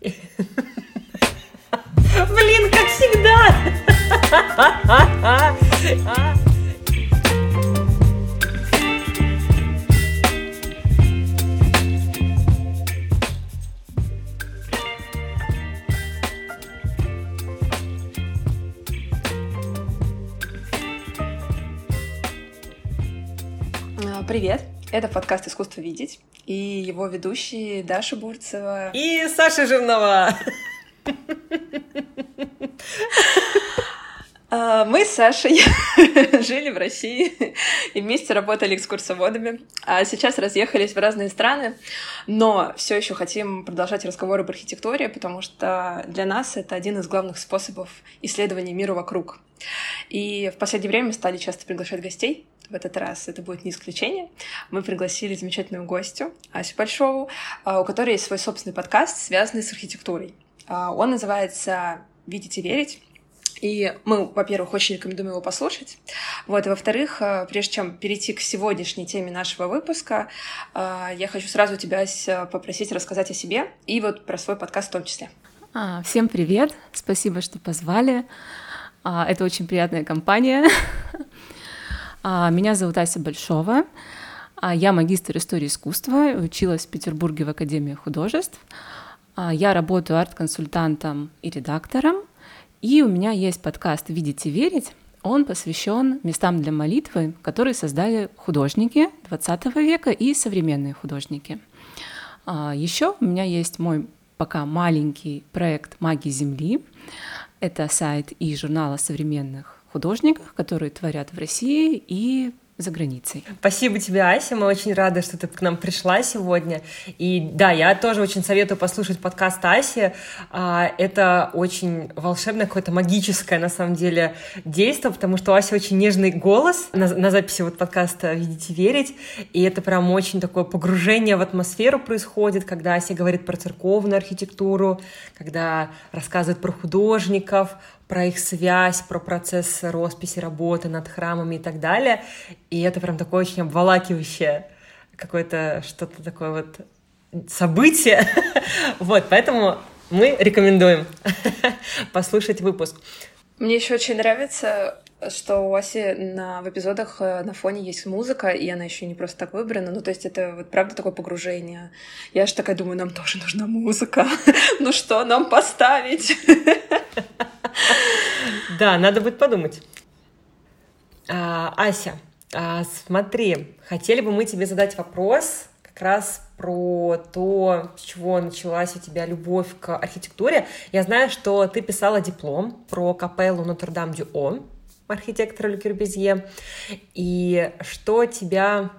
Блин, как всегда! Привет! Это подкаст «Искусство видеть» и его ведущие Даша Бурцева и Саша Жирнова. А, мы с Сашей жили в России и вместе работали экскурсоводами, а сейчас разъехались в разные страны, но все еще хотим продолжать разговоры об архитектуре, потому что для нас это один из главных способов исследования мира вокруг. И в последнее время стали часто приглашать гостей. В этот раз это будет не исключение. Мы пригласили замечательную гостью Асю Большову, а, у которой есть свой собственный подкаст, связанный с архитектурой. А, он называется «Видеть и верить». И мы, во-первых, очень рекомендуем его послушать. Вот, во-вторых, а, прежде чем перейти к сегодняшней теме нашего выпуска, я хочу сразу тебя попросить рассказать о себе и вот про свой подкаст в том числе. Всем привет! Спасибо, что позвали. Это очень приятная компания. Меня зовут Ася Большова. Я магистр истории искусства, училась в Петербурге в Академии художеств. Я работаю арт-консультантом и редактором. И у меня есть подкаст «Видеть и верить». Он посвящен местам для молитвы, которые создали художники XX века и современные художники. Еще у меня есть мой пока маленький проект «Маги Земли». Это сайт и журнала современных художниках, которые творят в России и за границей. Спасибо тебе, Ася. Мы очень рады, что ты к нам пришла сегодня. И да, я тоже очень советую послушать подкаст Аси. А, это очень волшебное, какое-то магическое, на самом деле, действие, потому что у Аси очень нежный голос на, на записи вот подкаста «Видите, верить». И это прям очень такое погружение в атмосферу происходит, когда Ася говорит про церковную архитектуру, когда рассказывает про художников, про их связь, про процесс росписи, работы над храмами и так далее. И это прям такое очень обволакивающее какое-то что-то такое вот событие. вот, поэтому мы рекомендуем послушать выпуск. Мне еще очень нравится, что у Аси на, в эпизодах э, на фоне есть музыка, и она еще не просто так выбрана. Ну, то есть это вот правда такое погружение. Я же такая думаю, нам тоже нужна музыка. ну что нам поставить? Да, надо будет подумать. А, Ася, а, смотри, хотели бы мы тебе задать вопрос как раз про то, с чего началась у тебя любовь к архитектуре. Я знаю, что ты писала диплом про капеллу Нотр-Дам-Дю-О архитектора Ле Кюрбезье, и что тебя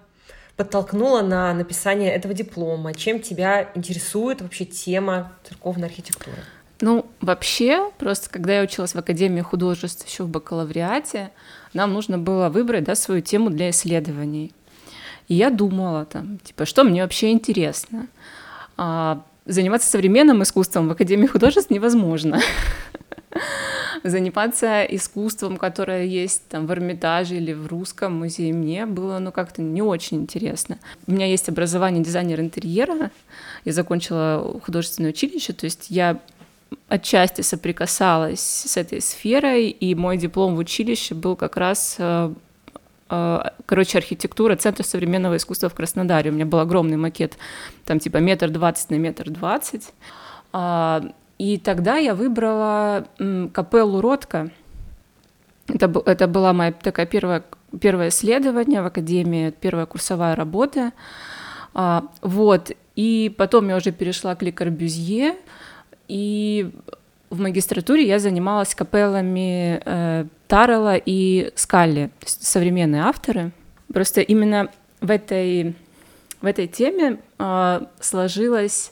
подтолкнуло на написание этого диплома? Чем тебя интересует вообще тема церковной архитектуры? Ну, вообще, просто когда я училась в Академии художеств еще в бакалавриате, нам нужно было выбрать да, свою тему для исследований. И я думала там, типа, что мне вообще интересно. А, заниматься современным искусством в Академии художеств невозможно. Заниматься искусством, которое есть там в Эрмитаже или в Русском музее, мне было ну как-то не очень интересно. У меня есть образование дизайнер интерьера, я закончила художественное училище, то есть я отчасти соприкасалась с этой сферой, и мой диплом в училище был как раз э, э, короче, архитектура Центра современного искусства в Краснодаре. У меня был огромный макет, там типа метр двадцать на метр двадцать. А, и тогда я выбрала капеллу Ротко. Это, это была моя такая первая, первое исследование в академии, первая курсовая работа. А, вот. И потом я уже перешла к Ле Корбюзье, и в магистратуре я занималась капеллами э, Таррелла и Скалли, современные авторы. Просто именно в этой, в этой теме э, сложилось,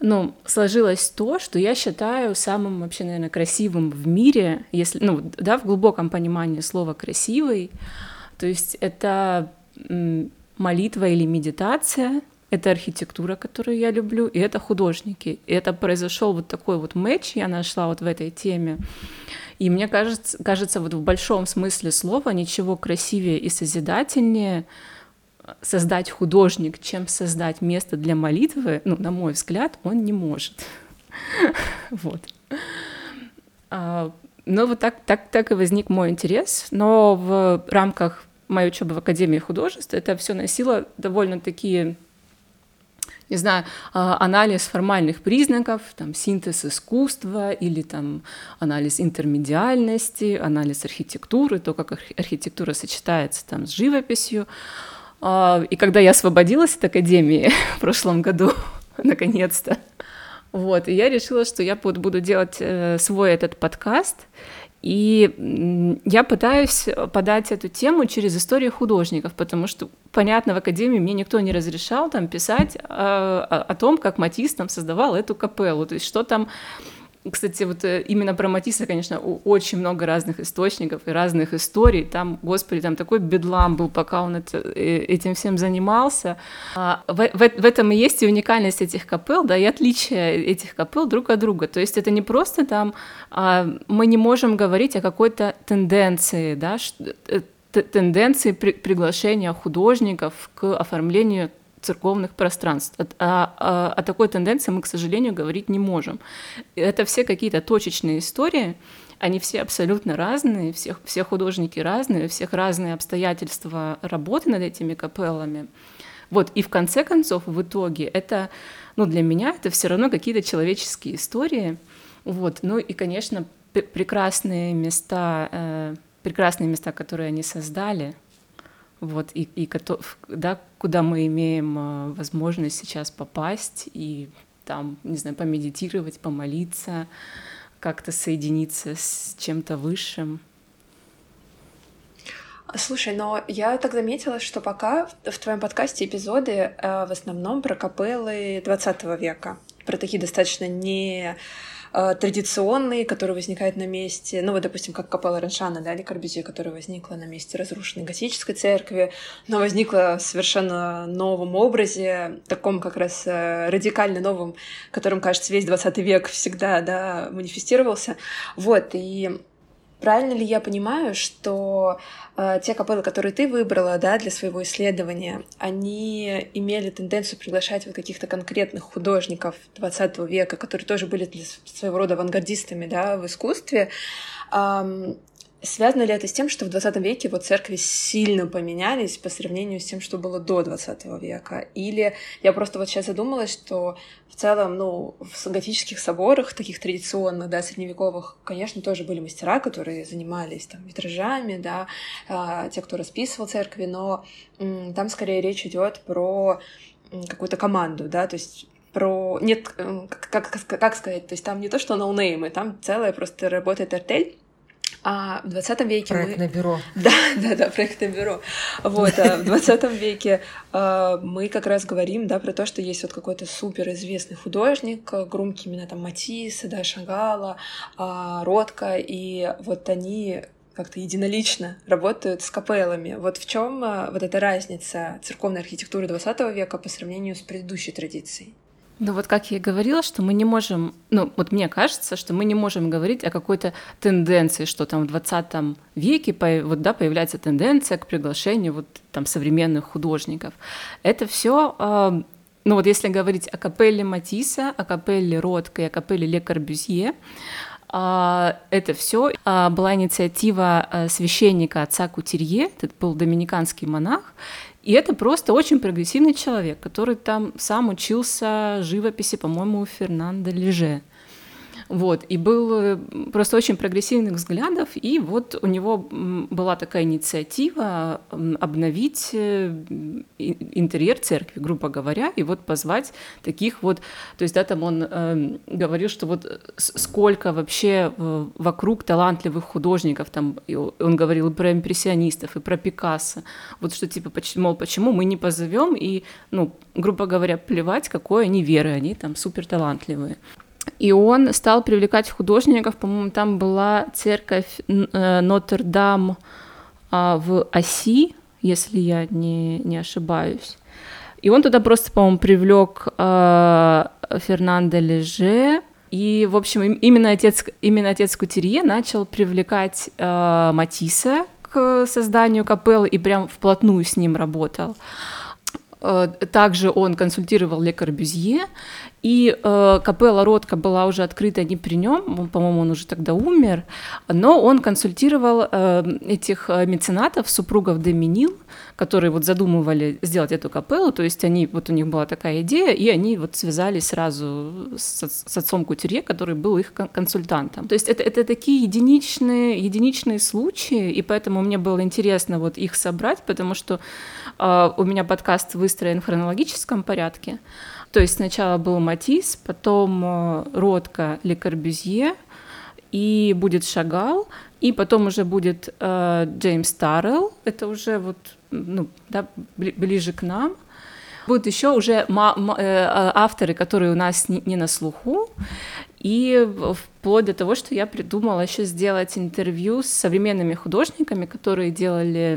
ну, сложилось то, что я считаю самым вообще, наверное, красивым в мире, если, ну, да, в глубоком понимании слова «красивый», то есть это молитва или медитация — это архитектура, которую я люблю, и это художники. И это произошел вот такой вот матч, я нашла вот в этой теме. И мне кажется, кажется, вот в большом смысле слова ничего красивее и созидательнее создать художник, чем создать место для молитвы, ну, на мой взгляд, он не может. Вот. А, ну, вот так, так, так и возник мой интерес, но в рамках моей учебы в Академии художеств это все носило довольно такие не знаю, а, анализ формальных признаков, там, синтез искусства или там анализ интермедиальности, анализ архитектуры, то, как архитектура сочетается там с живописью. А, и когда я освободилась от академии в прошлом году, наконец-то, вот, и я решила, что я буду делать э, свой этот подкаст, и я пытаюсь подать эту тему через историю художников, потому что, понятно, в академии мне никто не разрешал там писать о, о, о том, как Матис там создавал эту капеллу, то есть что там кстати, вот э, именно про Матисса, конечно, очень много разных источников и разных историй. Там, господи, там такой бедлам был, пока он это, э, этим всем занимался. А, в, в, в этом и есть и уникальность этих капел, да, и отличие этих капел друг от друга. То есть это не просто там, а, мы не можем говорить о какой-то тенденции, да, э, тенденции при, приглашения художников к оформлению церковных пространств. О, о, о такой тенденции мы, к сожалению, говорить не можем. Это все какие-то точечные истории, они все абсолютно разные, все, все художники разные, у всех разные обстоятельства работы над этими капеллами. Вот, и в конце концов, в итоге, это, ну, для меня это все равно какие-то человеческие истории. Вот, ну и, конечно, прекрасные места, э, прекрасные места, которые они создали, вот, и, и да, куда мы имеем а, возможность сейчас попасть и там, не знаю, помедитировать, помолиться, как-то соединиться с чем-то высшим. Слушай, но я так заметила, что пока в твоем подкасте эпизоды э, в основном про капеллы 20 века, про такие достаточно не Э, традиционные, которые возникают на месте, ну вот, допустим, как капелла Раншана, да, или Корбюзье, которая возникла на месте разрушенной готической церкви, но возникла в совершенно новом образе, таком как раз э, радикально новом, которым, кажется, весь 20 век всегда, да, манифестировался. Вот, и Правильно ли я понимаю, что э, те капеллы, которые ты выбрала да, для своего исследования, они имели тенденцию приглашать вот каких-то конкретных художников 20 века, которые тоже были своего рода авангардистами да, в искусстве? Ähm, Связано ли это с тем, что в 20 веке вот церкви сильно поменялись по сравнению с тем, что было до 20 века? Или я просто вот сейчас задумалась, что в целом, ну, в готических соборах, таких традиционных, да, средневековых, конечно, тоже были мастера, которые занимались там витражами, да, э, те, кто расписывал церкви, но э, там скорее речь идет про какую-то команду, да, то есть про... Нет, как, как, как сказать, то есть там не то, что ноунеймы, там целая просто работает артель, а в 20 веке проектное мы... бюро. Да, да, да, проектное бюро. Вот, а в 20 веке а, мы как раз говорим, да, про то, что есть вот какой-то супер известный художник, громкий именно там Матисса, да, Шагала, а, Ротко, и вот они как-то единолично работают с капеллами. Вот в чем вот эта разница церковной архитектуры 20 века по сравнению с предыдущей традицией? Ну вот как я и говорила, что мы не можем, ну вот мне кажется, что мы не можем говорить о какой-то тенденции, что там в 20 веке вот, да, появляется тенденция к приглашению вот там современных художников. Это все э, ну вот если говорить о капелле Матисса, о капелле Ротко и о капелле Ле Корбюзье, а, это все а, была инициатива священника отца Кутерье, это был доминиканский монах, и это просто очень прогрессивный человек, который там сам учился живописи, по-моему, у Фернандо Леже. Вот, и был э, просто очень прогрессивных взглядов, и вот у него была такая инициатива обновить э, интерьер церкви, грубо говоря, и вот позвать таких вот, то есть, да, там он э, говорил, что вот сколько вообще вокруг талантливых художников, там, он говорил и про импрессионистов, и про Пикассо, вот что типа, мол, почему мы не позовем, и, ну, грубо говоря, плевать, какой они веры, они там супер талантливые. И он стал привлекать художников, по-моему, там была церковь э, Нотр-Дам а, в Оси, если я не, не ошибаюсь. И он туда просто, по-моему, привлек э, Фернандо Леже. И, в общем, именно отец, именно отец Кутерье начал привлекать э, Матисса к созданию капеллы и прям вплотную с ним работал. Также он консультировал Ле Корбюзье, И э, капелла Ротко была уже открыта не при нем, по-моему, он уже тогда умер, но он консультировал э, этих э, меценатов, супругов Доминил, которые вот задумывали сделать эту капеллу, то есть они, вот у них была такая идея, и они вот связались сразу с, с отцом Кутюрье, который был их консультантом. То есть это, это такие единичные, единичные случаи, и поэтому мне было интересно вот их собрать, потому что э, у меня подкаст выстроен в хронологическом порядке, то есть сначала был Матис, потом э, Ротко, Ле Корбюзье, и будет Шагал, и потом уже будет э, Джеймс Таррелл, это уже вот ну, да, ближе к нам. Будут еще уже э, авторы, которые у нас не, не на слуху, и вплоть до того, что я придумала еще сделать интервью с современными художниками, которые делали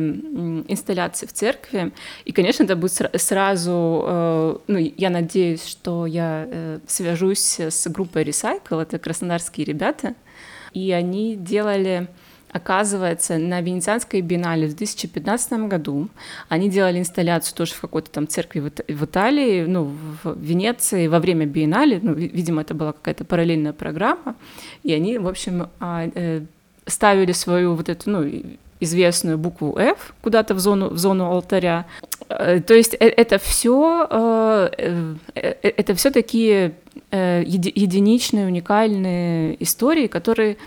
инсталляции в церкви. И, конечно, это будет сразу, э, ну, я надеюсь, что я э, свяжусь с группой Recycle, это краснодарские ребята, и они делали Оказывается, на Венецианской биеннале в 2015 году. Они делали инсталляцию тоже в какой-то там церкви в Италии, ну, в Венеции во время биеннале, ну, видимо, это была какая-то параллельная программа, и они, в общем, а, э, ставили свою вот эту, ну, известную букву F куда-то в зону, в зону алтаря. Э, то есть э, это все, это все такие единичные, уникальные истории, которые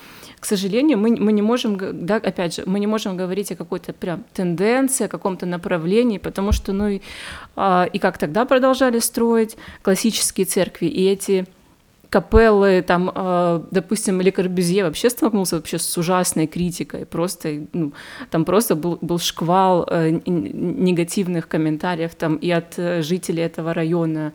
к сожалению, мы, мы не можем, да, опять же, мы не можем говорить о какой-то прям тенденции, о каком-то направлении, потому что, ну, и, а, и как тогда продолжали строить классические церкви, и эти капеллы, там, э, допустим, Ле Корбюзье вообще столкнулся вообще с ужасной критикой, просто, ну, там просто был, был шквал э, негативных комментариев там и от э, жителей этого района,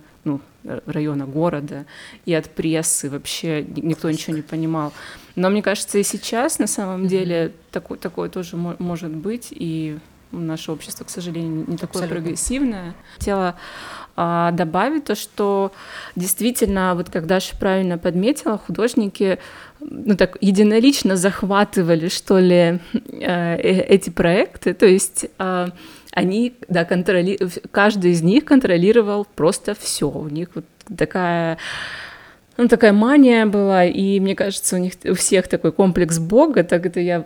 района города, и от прессы вообще никто ничего не понимал. Но мне кажется, и сейчас на самом деле такое, такое тоже может быть, и наше общество, к сожалению, не такое Абсолютно. прогрессивное. Хотела а, добавить то, что действительно, вот как Даша правильно подметила, художники ну так единолично захватывали, что ли, э, э, эти проекты, то есть а, они, да, контроли... каждый из них контролировал просто все, у них вот такая ну, такая мания была, и мне кажется, у них у всех такой комплекс Бога, так это я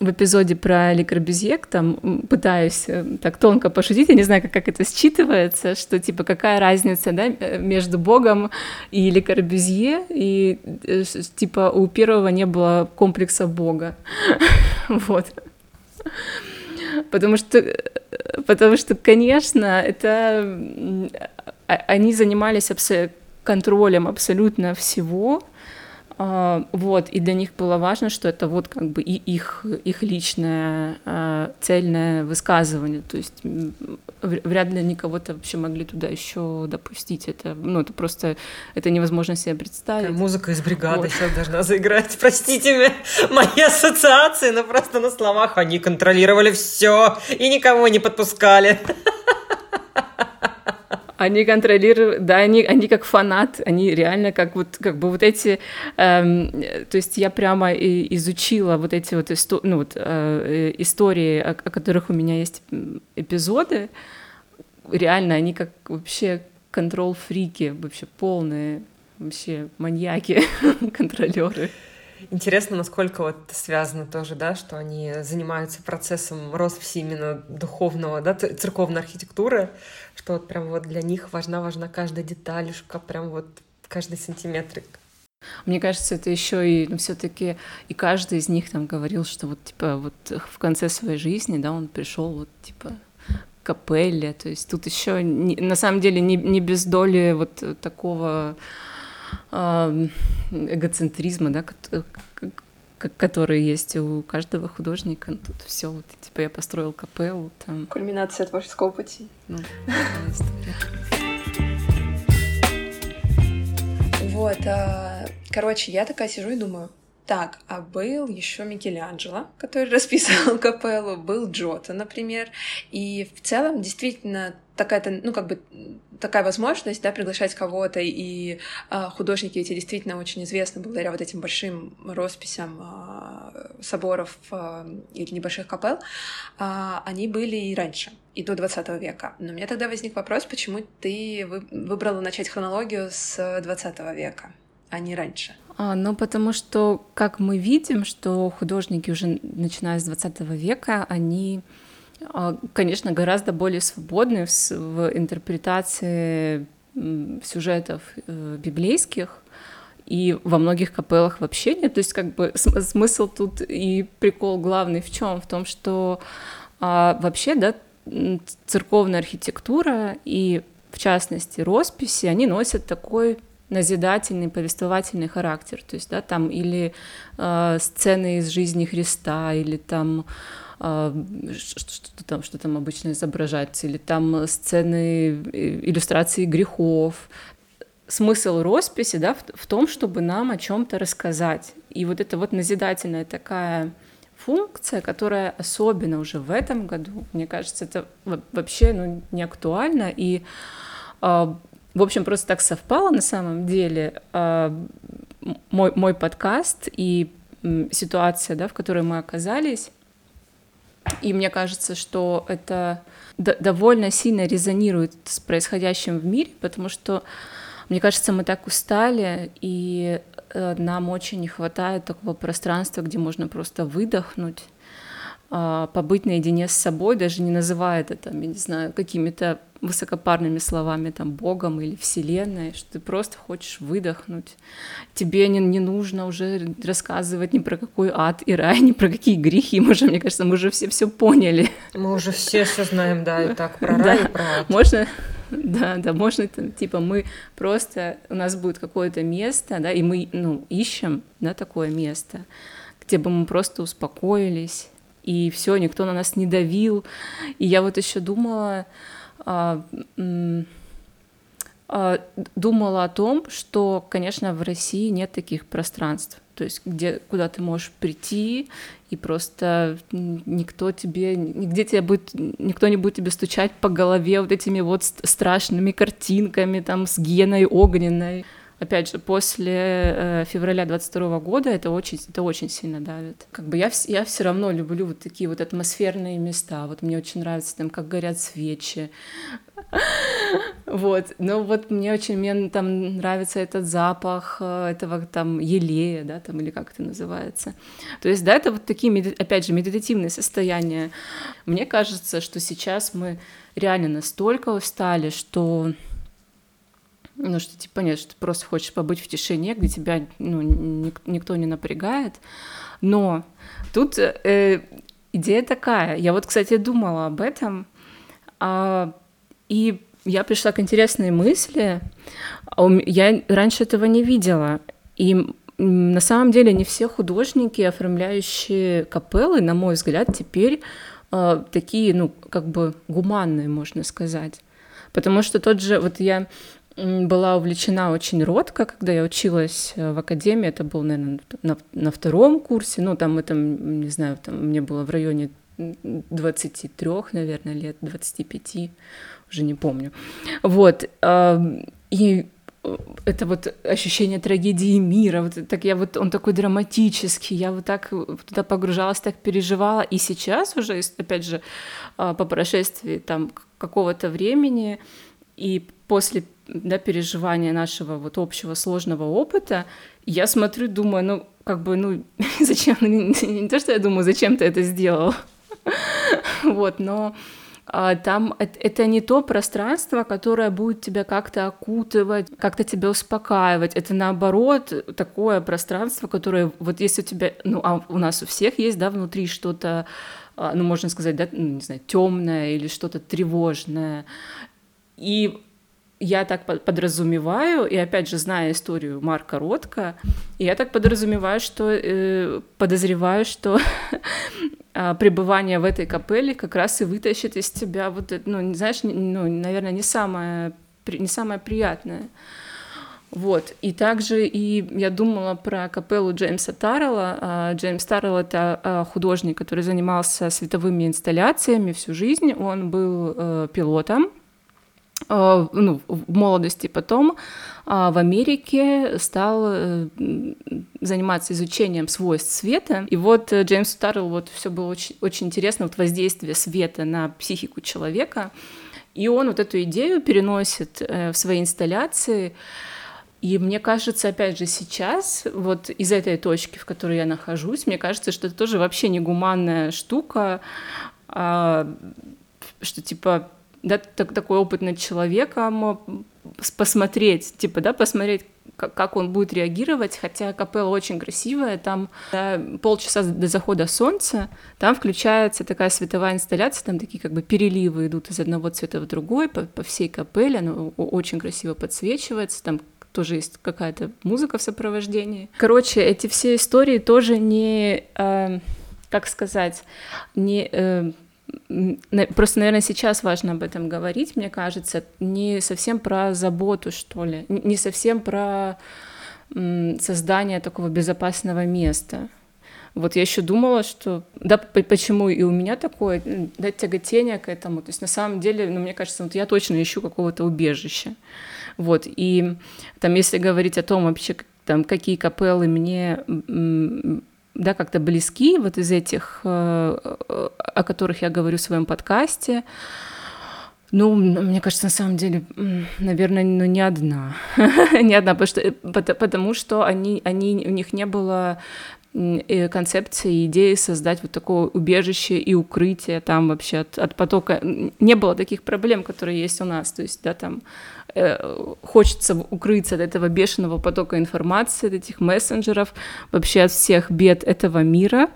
в эпизоде про Ли Корбюзье, там пытаюсь э, так тонко пошутить, я не знаю, как, как это считывается, что типа какая разница да, э, между Богом и Ли Корбюзье, и э, типа у первого не было комплекса Бога, вот. Потому что, потому что, конечно, это а, они занимались абсолютно контролем абсолютно всего, вот, и для них было важно, что это вот как бы и их, их личное а, цельное высказывание, то есть вряд ли они кого-то вообще могли туда еще допустить, это, ну, это просто, это невозможно себе представить. Такая музыка из бригады вот. сейчас должна заиграть, простите меня, мои ассоциации, но просто на словах они контролировали все и никого не подпускали. Они контролируют, да, они, они как фанат, они реально как вот, как бы вот эти, эм, то есть я прямо и изучила вот эти вот, исто, ну, вот э, истории, о, о которых у меня есть эпизоды, реально они как вообще контрол-фрики, вообще полные, вообще маньяки, контролеры. Интересно, насколько вот связано тоже, да, что они занимаются процессом росписи именно духовного, да, церковной архитектуры, что вот прям вот для них важна, важна каждая деталюшка, прям вот каждый сантиметрик. Мне кажется, это еще и ну, все-таки и каждый из них там говорил, что вот типа вот в конце своей жизни, да, он пришел вот типа капелле, то есть тут еще не, на самом деле не, не без доли вот такого эгоцентризма, да, который есть у каждого художника. Ну, тут все, вот, типа я построил капеллу. Там. Кульминация творческого пути. Ну, вот, а, короче, я такая сижу и думаю, так, а был еще Микеланджело, который расписывал капеллу, был Джота, например. И в целом, действительно, такая-то, ну, как бы такая возможность, да, приглашать кого-то, и э, художники эти действительно очень известны благодаря вот этим большим росписям э, соборов э, или небольших капел, э, они были и раньше, и до 20 века. Но у меня тогда возник вопрос, почему ты выбрала начать хронологию с 20 века, а не раньше? А, ну, потому что, как мы видим, что художники уже начиная с 20 века, они а, конечно, гораздо более свободны в, в интерпретации сюжетов э, библейских, и во многих капеллах вообще нет. То есть как бы смысл тут и прикол главный в чем? В том, что а, вообще, да, церковная архитектура и в частности росписи, они носят такой назидательный, повествовательный характер. То есть, да, там или э, сцены из жизни Христа, или там а, что там, что там обычно изображается, или там сцены э, иллюстрации грехов. Смысл росписи да, в, в том, чтобы нам о чем-то рассказать. И вот это вот назидательная такая функция, которая особенно уже в этом году, мне кажется, это вообще ну, не актуально. И, а, в общем, просто так совпало на самом деле а, мой, мой подкаст и ситуация, да, в которой мы оказались, и мне кажется, что это довольно сильно резонирует с происходящим в мире, потому что, мне кажется, мы так устали, и э, нам очень не хватает такого пространства, где можно просто выдохнуть, а, побыть наедине с собой, даже не называя это, там, я не знаю, какими-то высокопарными словами, там, Богом или Вселенной, что ты просто хочешь выдохнуть. Тебе не, не нужно уже рассказывать ни про какой ад и рай, ни про какие грехи. Мы же, мне кажется, мы уже все все поняли. Мы уже все все знаем, да, и так про рай, да. и про ад. Можно, да, да, можно, типа, мы просто, у нас будет какое-то место, да, и мы, ну, ищем, да, такое место, где бы мы просто успокоились, и все, никто на нас не давил. И я вот еще думала, думала о том, что, конечно, в России нет таких пространств, то есть где, куда ты можешь прийти, и просто никто тебе, нигде тебя будет, никто не будет тебе стучать по голове вот этими вот страшными картинками, там, с геной огненной опять же, после э, февраля 22 года это очень, это очень сильно давит. Как бы я, я все равно люблю вот такие вот атмосферные места. Вот мне очень нравится там, как горят свечи. Вот, но вот мне очень мне там нравится этот запах э, этого там елея, да, там или как это называется. То есть, да, это вот такие, опять же, медитативные состояния. Мне кажется, что сейчас мы реально настолько устали, что ну, что типа нет, что ты просто хочешь побыть в тишине, где тебя ну, ник- никто не напрягает. Но тут э, идея такая. Я вот, кстати, думала об этом, а, и я пришла к интересной мысли. А я раньше этого не видела. И на самом деле не все художники, оформляющие капеллы, на мой взгляд, теперь э, такие, ну, как бы гуманные, можно сказать. Потому что тот же, вот я была увлечена очень редко, когда я училась э, в академии, это был, наверное, на, на втором курсе, ну, там это, не знаю, там мне было в районе 23, наверное, лет, 25, уже не помню. Вот, и э, это вот ощущение трагедии мира, вот так я вот, он такой драматический, я вот так туда погружалась, так переживала, и сейчас уже, опять же, а, по прошествии там какого-то времени, и после да, переживания нашего вот общего сложного опыта, я смотрю, думаю, ну, как бы, ну, зачем, ну, не, то, что я думаю, зачем ты это сделал, вот, но а, там это, это не то пространство, которое будет тебя как-то окутывать, как-то тебя успокаивать. Это наоборот такое пространство, которое вот если у тебя, ну а у нас у всех есть, да, внутри что-то, а, ну можно сказать, да, ну, не знаю, темное или что-то тревожное. И я так подразумеваю, и опять же, зная историю Марка Ротко, я так подразумеваю, что э, подозреваю, что э, пребывание в этой капелле как раз и вытащит из тебя вот это, ну, знаешь, ну, наверное, не самое, не самое приятное. Вот. И также и я думала про капеллу Джеймса Таррелла. А, Джеймс Таррелл — это а, художник, который занимался световыми инсталляциями всю жизнь. Он был э, пилотом, ну, в молодости, потом а, в Америке стал э, заниматься изучением свойств света. И вот э, Джеймс Таррелл, вот все было очень, очень интересно, вот воздействие света на психику человека. И он вот эту идею переносит в свои инсталляции. И мне кажется, опять же, сейчас, вот из этой точки, в которой я нахожусь, мне кажется, что это тоже вообще негуманная штука, а, что типа да, так, такой опытный человек посмотреть, типа, да, посмотреть, как он будет реагировать, хотя капелла очень красивая, там да, полчаса до захода солнца, там включается такая световая инсталляция, там такие как бы переливы идут из одного цвета в другой по, по всей капелле, она очень красиво подсвечивается, там тоже есть какая-то музыка в сопровождении. Короче, эти все истории тоже не, э, как сказать, не... Э, просто, наверное, сейчас важно об этом говорить, мне кажется, не совсем про заботу, что ли, не совсем про создание такого безопасного места. Вот я еще думала, что да, почему и у меня такое да, тяготение к этому. То есть на самом деле, ну, мне кажется, вот я точно ищу какого-то убежища. Вот, и там, если говорить о том вообще, там, какие капеллы мне да, как-то близки, вот из этих, э, о которых я говорю в своем подкасте, ну, мне кажется, на самом деле, наверное, ну, не одна. не одна, потому что, потому что они, они, у них не было концепции, идеи создать вот такое убежище и укрытие там вообще от, от потока. Не было таких проблем, которые есть у нас. То есть, да, там э, хочется укрыться от этого бешеного потока информации, от этих мессенджеров, вообще от всех бед этого мира.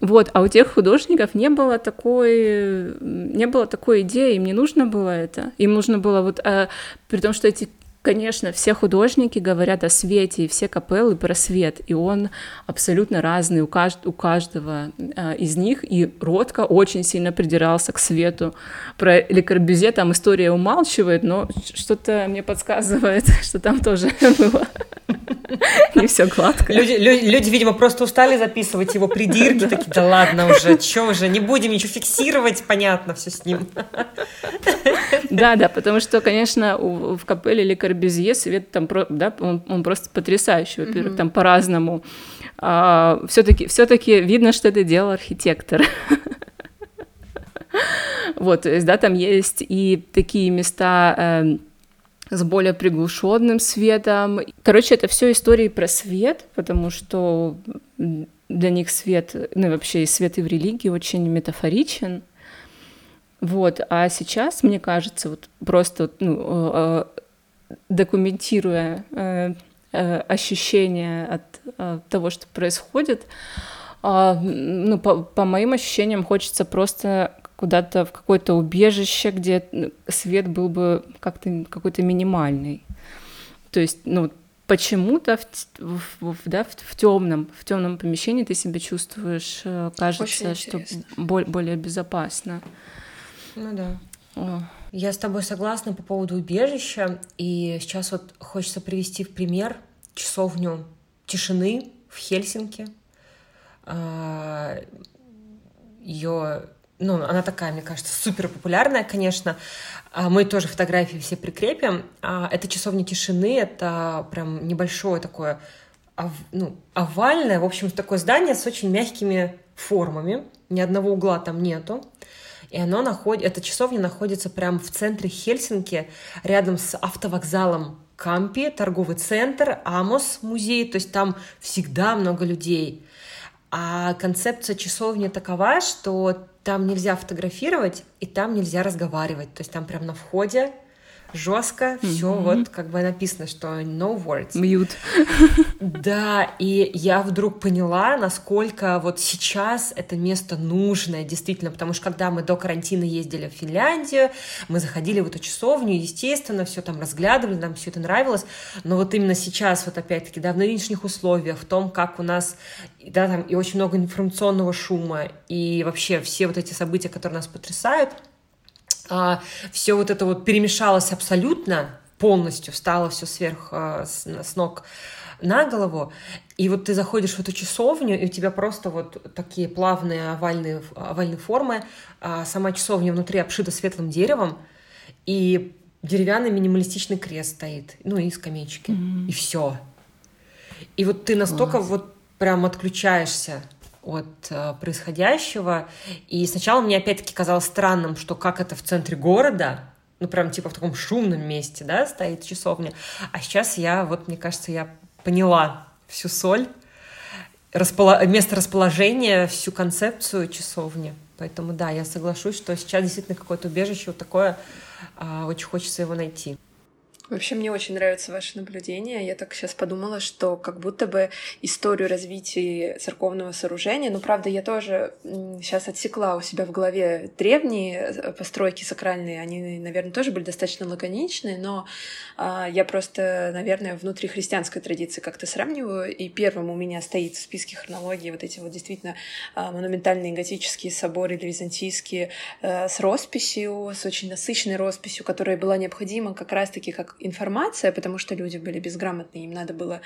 Вот, а у тех художников не было такой, не было такой идеи, им не нужно было это. Им нужно было вот, а, при том, что эти Конечно, все художники говорят о свете, и все капеллы про свет, и он абсолютно разный у, кажд у каждого э, из них, и Ротко очень сильно придирался к свету. Про Ле Корбюзе там история умалчивает, но что-то мне подсказывает, что там тоже было не все гладко. Люди, люди, люди, видимо, просто устали записывать его придирки, такие, да ладно уже, что уже, не будем ничего фиксировать, понятно все с ним. Да, да, потому что, конечно, в капелле Ле Корбюзье свет там, да, он, он просто потрясающий, во-первых, там по-разному. А, все-таки, все-таки видно, что это делал архитектор. Вот, то есть, да, там есть и такие места э, с более приглушенным светом. Короче, это все истории про свет, потому что для них свет, ну и вообще и свет и в религии очень метафоричен. Вот, а сейчас, мне кажется, вот просто ну, э, э, документируя э, ощущения от того, что происходит, а, ну, по, по моим ощущениям, хочется просто куда-то в какое-то убежище, где свет был бы как-то какой-то минимальный. То есть, ну, почему-то в, в, да, в, темном в темном помещении ты себя чувствуешь, кажется, что более, более безопасно. Ну да. О. Я с тобой согласна по поводу убежища. И сейчас вот хочется привести в пример часовню тишины в Хельсинки. А, Ее, ну, она такая, мне кажется, супер популярная, конечно. А, мы тоже фотографии все прикрепим. А, это часовня тишины, это прям небольшое такое ну, овальное, в общем, такое здание с очень мягкими формами. Ни одного угла там нету. И оно находит, эта часовня находится прямо в центре Хельсинки, рядом с автовокзалом Кампи, торговый центр, Амос музей, то есть там всегда много людей. А концепция часовни такова, что там нельзя фотографировать и там нельзя разговаривать. То есть там прямо на входе жестко, mm-hmm. все вот как бы написано, что no words. Мьют. Да, и я вдруг поняла, насколько вот сейчас это место нужное, действительно, потому что когда мы до карантина ездили в Финляндию, мы заходили в эту часовню, естественно, все там разглядывали, нам все это нравилось, но вот именно сейчас, вот опять-таки, да, в нынешних условиях, в том, как у нас, да, там и очень много информационного шума, и вообще все вот эти события, которые нас потрясают, а, все вот это вот перемешалось абсолютно, полностью, стало все сверх а, с, с ног на голову, и вот ты заходишь в эту часовню, и у тебя просто вот такие плавные овальные, овальные формы, а сама часовня внутри обшита светлым деревом, и деревянный минималистичный крест стоит, ну и скамеечки, mm-hmm. и все. И вот ты настолько Класс. вот прям отключаешься от э, происходящего. И сначала мне опять-таки казалось странным, что как это в центре города, ну прям типа в таком шумном месте, да, стоит часовня. А сейчас я, вот мне кажется, я поняла всю соль, располо... место расположения, всю концепцию часовни. Поэтому да, я соглашусь, что сейчас действительно какое-то убежище вот такое, э, очень хочется его найти. Вообще, мне очень нравятся ваши наблюдения. Я так сейчас подумала, что как будто бы историю развития церковного сооружения, ну, правда, я тоже сейчас отсекла у себя в голове древние э, постройки сакральные, они, наверное, тоже были достаточно лаконичные, но а, я просто, наверное, внутри христианской традиции как-то сравниваю, и первым у меня стоит в списке хронологии вот эти вот действительно а, монументальные готические соборы или византийские а, с росписью, с очень насыщенной росписью, которая была необходима как раз-таки как информация, потому что люди были безграмотные, им надо было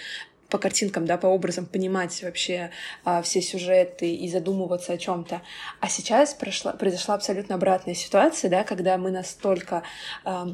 по картинкам, да, по образам понимать вообще а, все сюжеты и задумываться о чем-то. А сейчас прошла, произошла абсолютно обратная ситуация, да, когда мы настолько а,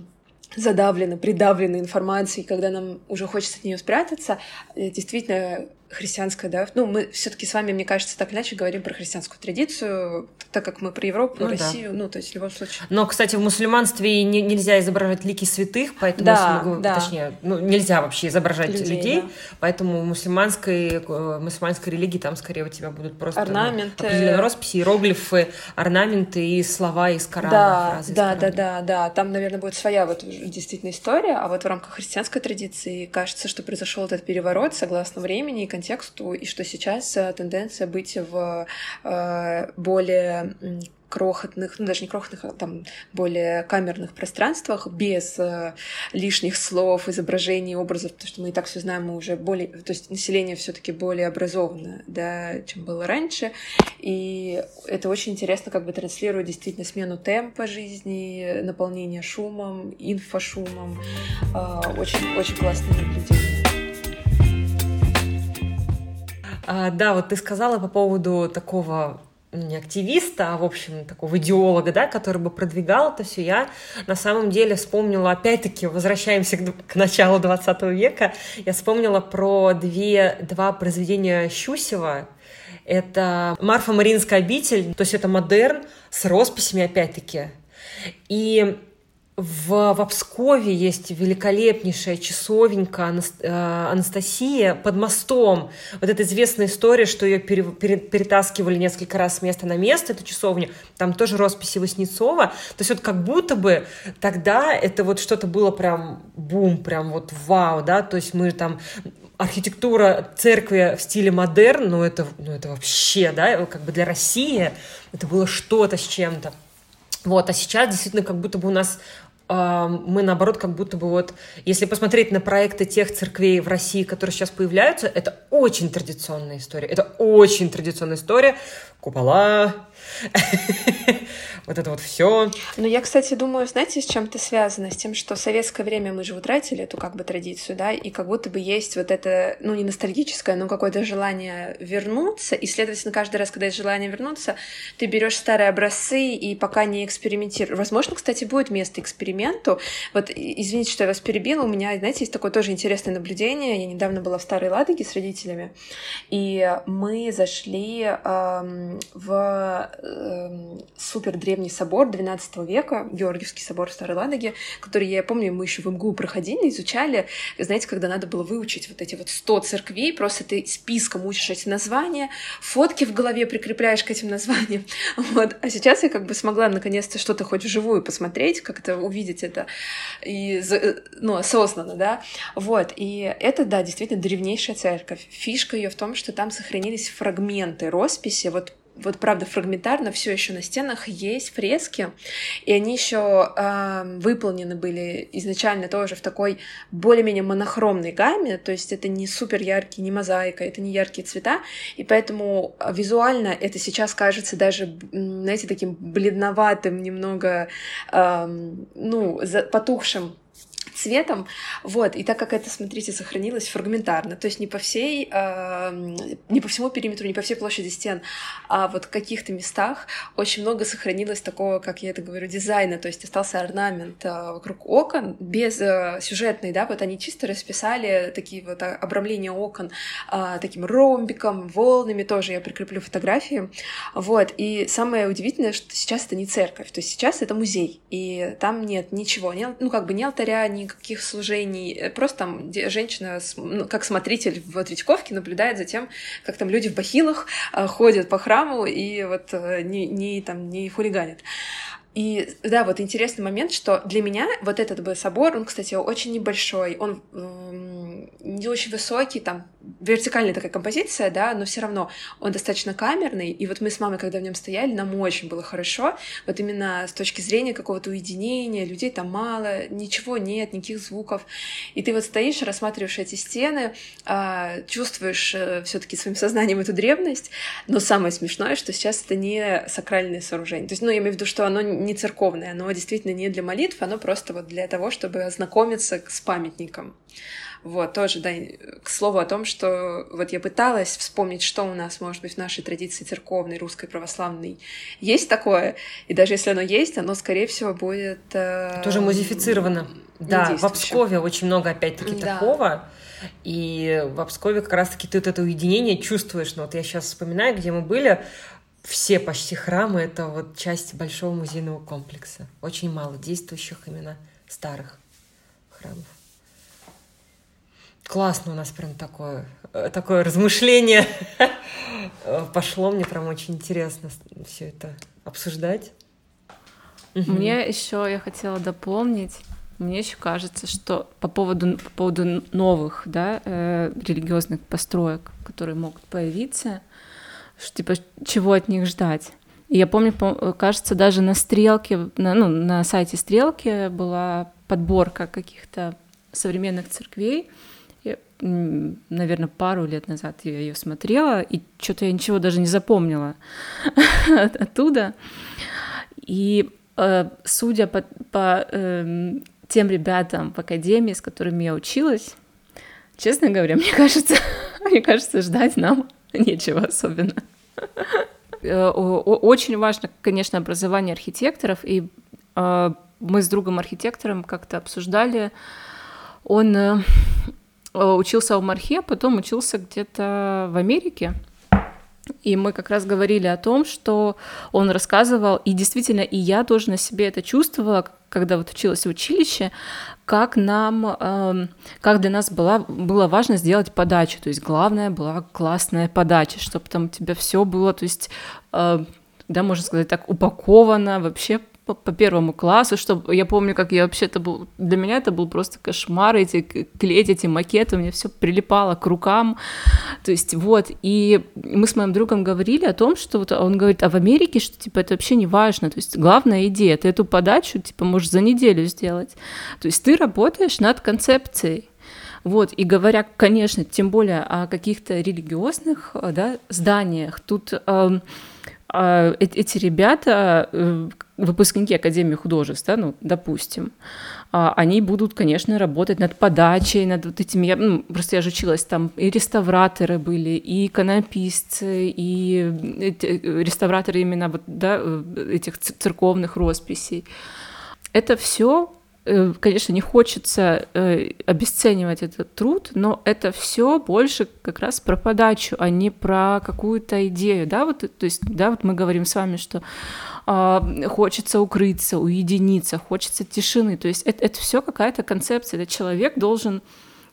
задавлены, придавлены информацией, когда нам уже хочется от нее спрятаться, э, действительно христианская, да, ну, мы все-таки с вами, мне кажется, так иначе говорим про христианскую традицию, так как мы про Европу, ну, Россию, да. ну, то есть в любом случае. Но, кстати, в мусульманстве не, нельзя изображать лики святых, поэтому, да, если, да. точнее, ну, нельзя вообще изображать людей, людей да. поэтому в мусульманской, э, мусульманской религии там скорее у тебя будут просто ну, орнаменты, определенные росписи, иероглифы, орнаменты и слова из Корана. Да, фразы да, да, да, да, там, наверное, будет своя вот действительно история, а вот в рамках христианской традиции кажется, что произошел этот переворот согласно времени и контексту, и что сейчас э, тенденция быть в э, более крохотных, ну даже не крохотных, а там более камерных пространствах, без э, лишних слов, изображений, образов, потому что мы и так все знаем, мы уже более, то есть население все-таки более образованное, да, чем было раньше, и это очень интересно, как бы транслирует действительно смену темпа жизни, наполнение шумом, инфошумом, э, очень, очень классное наблюдение. А, да, вот ты сказала по поводу такого не активиста, а, в общем, такого идеолога, да, который бы продвигал это все, я на самом деле вспомнила, опять-таки, возвращаемся к, к началу 20 века, я вспомнила про две, два произведения Щусева, это «Марфа Маринская обитель», то есть это модерн с росписями, опять-таки, и в, в Пскове есть великолепнейшая часовенька э, Анастасия под мостом. Вот эта известная история, что ее пере, пере, перетаскивали несколько раз с места на место, эту часовню. Там тоже росписи Васнецова. То есть вот как будто бы тогда это вот что-то было прям бум, прям вот вау, да, то есть мы там архитектура церкви в стиле модерн, ну это, ну это вообще, да, как бы для России это было что-то с чем-то. Вот, а сейчас действительно как будто бы у нас мы, наоборот, как будто бы вот, если посмотреть на проекты тех церквей в России, которые сейчас появляются, это очень традиционная история. Это очень традиционная история. Купола, вот это вот все. Ну, я, кстати, думаю, знаете, с чем это связано? С тем, что в советское время мы же утратили эту как бы традицию, да, и как будто бы есть вот это, ну, не ностальгическое, но какое-то желание вернуться, и, следовательно, каждый раз, когда есть желание вернуться, ты берешь старые образцы и пока не экспериментируешь. Возможно, кстати, будет место эксперименту. Вот, извините, что я вас перебила, у меня, знаете, есть такое тоже интересное наблюдение. Я недавно была в Старой Ладоге с родителями, и мы зашли эм, в эм, супер древний собор 12 века, Георгиевский собор в Старой Ладоге, который, я помню, мы еще в МГУ проходили, изучали, знаете, когда надо было выучить вот эти вот 100 церквей, просто ты списком учишь эти названия, фотки в голове прикрепляешь к этим названиям, вот. А сейчас я как бы смогла наконец-то что-то хоть вживую посмотреть, как-то увидеть это и, ну, осознанно, да, вот. И это, да, действительно древнейшая церковь. Фишка ее в том, что там сохранились фрагменты росписи, вот вот правда фрагментарно все еще на стенах есть фрески, и они еще э, выполнены были изначально тоже в такой более-менее монохромной гамме, то есть это не супер яркий, не мозаика, это не яркие цвета, и поэтому визуально это сейчас кажется даже, знаете, таким бледноватым, немного, э, ну, потухшим цветом, вот, и так как это, смотрите, сохранилось фрагментарно, то есть не по всей, э, не по всему периметру, не по всей площади стен, а вот в каких-то местах очень много сохранилось такого, как я это говорю, дизайна, то есть остался орнамент э, вокруг окон, без э, сюжетный, да, вот они чисто расписали такие вот обрамления окон э, таким ромбиком, волнами, тоже. Я прикреплю фотографии, вот, и самое удивительное, что сейчас это не церковь, то есть сейчас это музей, и там нет ничего, не, ну, как бы ни алтаря, никаких служений, э, просто там женщина, ну, как смотритель в Третьяковке, наблюдает за тем, как там люди в бахилах э, ходят по храму и вот э, не, не, там, не хулиганят. И да, вот интересный момент, что для меня вот этот бы собор, он, кстати, очень небольшой, он э, не очень высокий, там вертикальная такая композиция, да, но все равно он достаточно камерный. И вот мы с мамой, когда в нем стояли, нам очень было хорошо. Вот именно с точки зрения какого-то уединения, людей там мало, ничего нет, никаких звуков. И ты вот стоишь, рассматриваешь эти стены, э, чувствуешь э, все-таки своим сознанием эту древность. Но самое смешное, что сейчас это не сакральное сооружение. То есть, ну, я имею в виду, что оно не церковное, оно действительно не для молитв, оно просто вот для того, чтобы ознакомиться с памятником. Вот, тоже, да, к слову о том, что вот я пыталась вспомнить, что у нас, может быть, в нашей традиции церковной, русской, православной есть такое, и даже если оно есть, оно, скорее всего, будет... Э, Тоже музифицировано. Да, в Обскове очень много, опять-таки, да. такого. И в Обскове как раз-таки ты вот это уединение чувствуешь. Но вот я сейчас вспоминаю, где мы были, все почти храмы — это вот часть большого музейного комплекса. Очень мало действующих именно старых храмов. Классно у нас прям такое, э, такое размышление пошло. Мне прям очень интересно все это обсуждать. Мне еще я хотела дополнить. Мне еще кажется, что по поводу, по поводу новых да, э, религиозных построек, которые могут появиться, что, типа, чего от них ждать. И я помню, кажется, даже на стрелке, на, ну, на сайте стрелки была подборка каких-то современных церквей. Я, наверное, пару лет назад я ее смотрела, и что-то я ничего даже не запомнила оттуда. И э, судя по, по э, тем ребятам в академии, с которыми я училась, честно говоря, мне кажется, мне кажется, ждать нам нечего особенно. Э, очень важно, конечно, образование архитекторов, и э, мы с другом архитектором как-то обсуждали, он э, учился в Мархе, а потом учился где-то в Америке, и мы как раз говорили о том, что он рассказывал, и действительно, и я тоже на себе это чувствовала, когда вот училась в училище, как нам, э, как для нас была, было важно сделать подачу. То есть главное была классная подача, чтобы там у тебя все было, то есть, э, да, можно сказать так, упаковано, вообще по, по первому классу, что я помню, как я вообще это был, для меня это был просто кошмар, эти клеить эти макеты, у меня все прилипало к рукам, то есть вот, и мы с моим другом говорили о том, что вот он говорит, а в Америке, что типа это вообще не важно, то есть главная идея, ты эту подачу типа можешь за неделю сделать, то есть ты работаешь над концепцией, вот, и говоря, конечно, тем более о каких-то религиозных да, зданиях, тут э, э, эти ребята, э, выпускники Академии художеств, да, ну, допустим, а, они будут, конечно, работать над подачей, над вот этими, я, ну, просто я же училась, там и реставраторы были, и иконописцы, и эти, реставраторы именно вот, да, э, этих церковных росписей. Это все Э, конечно, не хочется э, обесценивать этот труд, но это все больше как раз про подачу, а не про какую-то идею, да, вот, то есть, да, вот мы говорим с вами, что э, хочется укрыться, уединиться, хочется тишины, то есть это, это все какая-то концепция, этот человек должен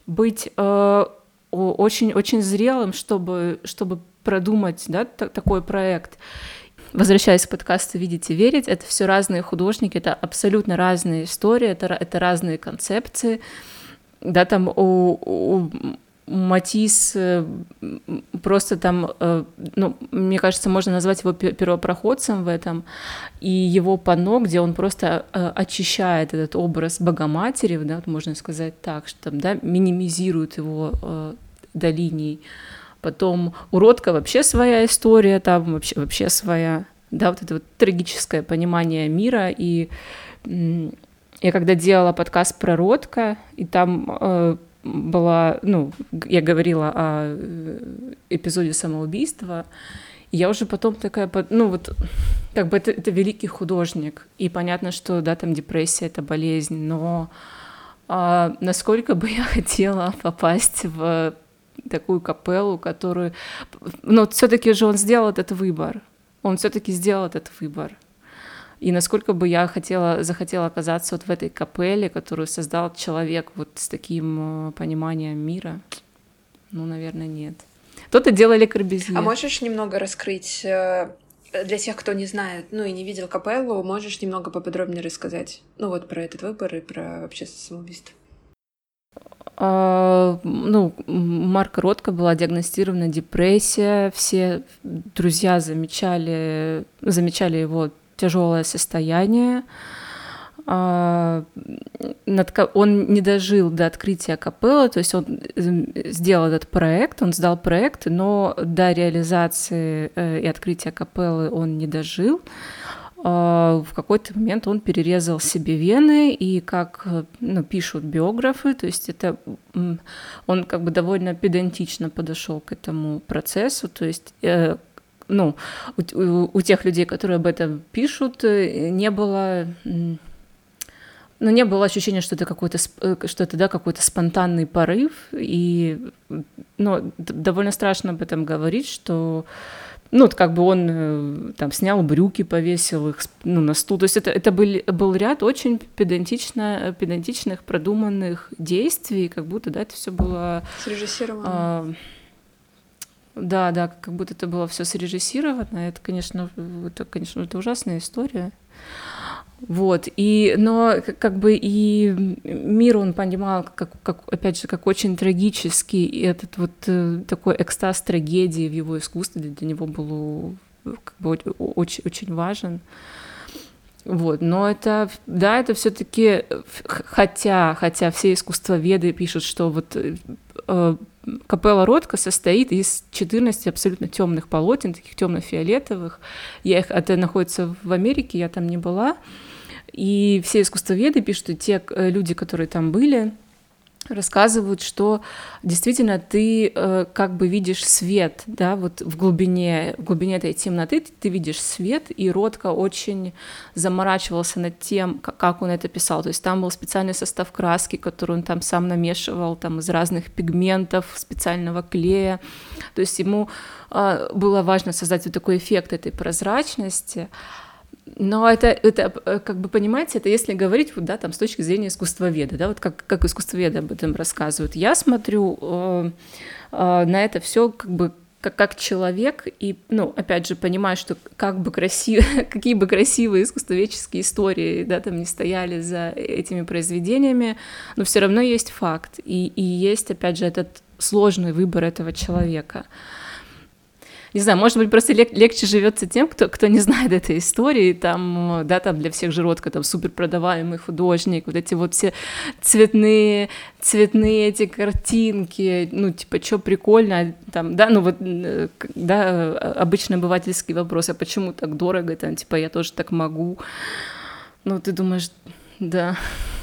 быть э, очень, очень зрелым, чтобы, чтобы продумать, да, такой проект возвращаясь к подкасту «Видите, верить», это все разные художники, это абсолютно разные истории, это, это разные концепции. Да, там у, у Матис э, просто там, э, ну, мне кажется, можно назвать его первопроходцем в этом, и его панно, где он просто э, очищает этот образ Богоматери, да, можно сказать так, что там, да, минимизирует его до линий, Потом уродка вообще своя история, там вообще, вообще своя, да, вот это вот трагическое понимание мира. И я когда делала подкаст про Ротко, и там э, была, ну, я говорила о э, эпизоде самоубийства, я уже потом такая, ну вот, как бы это, это великий художник, и понятно, что, да, там депрессия — это болезнь, но а, насколько бы я хотела попасть в такую капеллу, которую... Но все таки же он сделал этот выбор, он все таки сделал этот выбор. И насколько бы я хотела, захотела оказаться вот в этой капелле, которую создал человек вот с таким э, пониманием мира, ну, наверное, нет. То-то делали Корбезье. А можешь немного раскрыть э, для тех, кто не знает, ну и не видел капеллу, можешь немного поподробнее рассказать, ну вот про этот выбор и про вообще самоубийство? А, ну, Марка Ротко была диагностирована депрессия, все друзья замечали, замечали его тяжелое состояние. А, он не дожил до открытия капеллы, то есть он сделал этот проект, он сдал проект, но до реализации э, и открытия капеллы он не дожил. А, в какой-то момент он перерезал себе вены, и как ну, пишут биографы, то есть это он как бы довольно педантично подошел к этому процессу, то есть э, ну, у, у, у тех людей, которые об этом пишут, э, не было ну, не было ощущения, что это какой-то, э, что это, да, какой-то спонтанный порыв, и, ну, довольно страшно об этом говорить, что, ну, вот как бы он э, там снял брюки, повесил их, ну, на стул, то есть это, это был, был ряд очень педантично, педантичных, продуманных действий, как будто, да, это все было... Срежиссировано. А, да, да, как будто это было все срежиссировано. Это, конечно, это, конечно, это ужасная история. Вот, и, но как бы и мир он понимал, как, как, опять же, как очень трагический, и этот вот э, такой экстаз трагедии в его искусстве для, него был как бы очень, очень важен. Вот, но это, да, это все-таки, хотя, хотя все искусствоведы пишут, что вот э, капелла Ротко состоит из 14 абсолютно темных полотен, таких темно-фиолетовых. Я их, это находится в Америке, я там не была. И все искусствоведы пишут, и те э, люди, которые там были, рассказывают, что действительно ты э, как бы видишь свет, да, вот в глубине, в глубине этой темноты ты, ты видишь свет, и Ротко очень заморачивался над тем, как, как он это писал, то есть там был специальный состав краски, который он там сам намешивал, там из разных пигментов, специального клея, то есть ему э, было важно создать вот такой эффект этой прозрачности, но это, это, э, как бы, понимаете, это если говорить, вот, да, там, с точки зрения искусствоведа, да, вот как, как искусствоведы об этом рассказывают. Я смотрю э, э, на это все как бы как, как человек, и, ну, опять же, понимаю, что как бы красиво, какие бы красивые искусствоведческие истории, да, там не стояли за этими произведениями, но все равно есть факт, и, и есть, опять же, этот сложный выбор этого человека не знаю, может быть, просто лег- легче живется тем, кто, кто не знает этой истории, там, да, там для всех Жиротко, там, супер продаваемый художник, вот эти вот все цветные, цветные эти картинки, ну, типа, что прикольно, там, да, ну, вот, э, да, обычный обывательский вопрос, а почему так дорого, там, типа, я тоже так могу, ну, ты думаешь, да,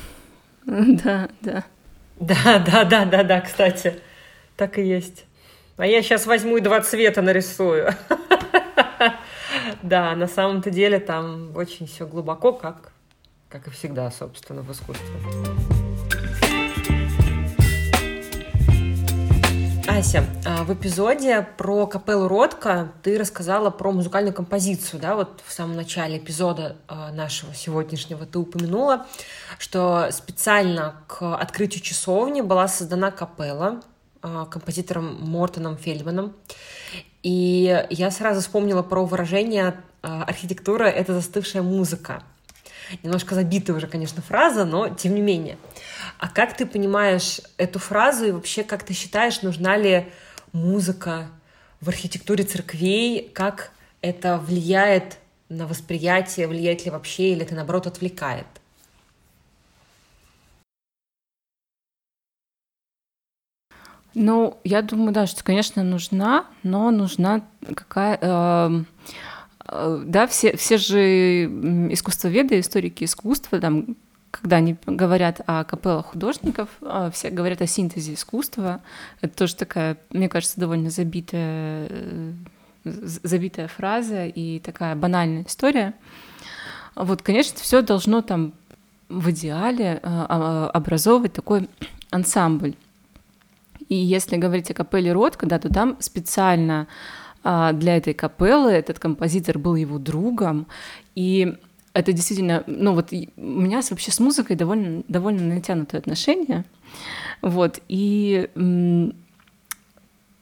да, да. Да, да, да, да, да, кстати, так и есть. А я сейчас возьму и два цвета нарисую. Да, на самом-то деле там очень все глубоко, как, как и всегда, собственно, в искусстве. Ася, а в эпизоде про капеллу Ротко ты рассказала про музыкальную композицию, да, вот в самом начале эпизода а, нашего сегодняшнего ты упомянула, что специально к открытию часовни была создана капелла, композитором Мортоном Фельдманом. И я сразу вспомнила про выражение а, «архитектура — это застывшая музыка». Немножко забитая уже, конечно, фраза, но тем не менее. А как ты понимаешь эту фразу и вообще как ты считаешь, нужна ли музыка в архитектуре церквей? Как это влияет на восприятие, влияет ли вообще, или это, наоборот, отвлекает? Ну, я думаю, да, что, конечно, нужна, но нужна какая... Э, э, да, все, все же искусствоведы, историки искусства, там, когда они говорят о капеллах художников, а, все говорят о синтезе искусства. Это тоже такая, мне кажется, довольно забитая, э, забитая фраза и такая банальная история. Вот, конечно, все должно там в идеале а, образовывать такой ансамбль. И если говорить о капелле Ротко, да, то там специально для этой капеллы этот композитор был его другом, и это действительно, ну вот у меня вообще с музыкой довольно, довольно натянутые отношения, вот, и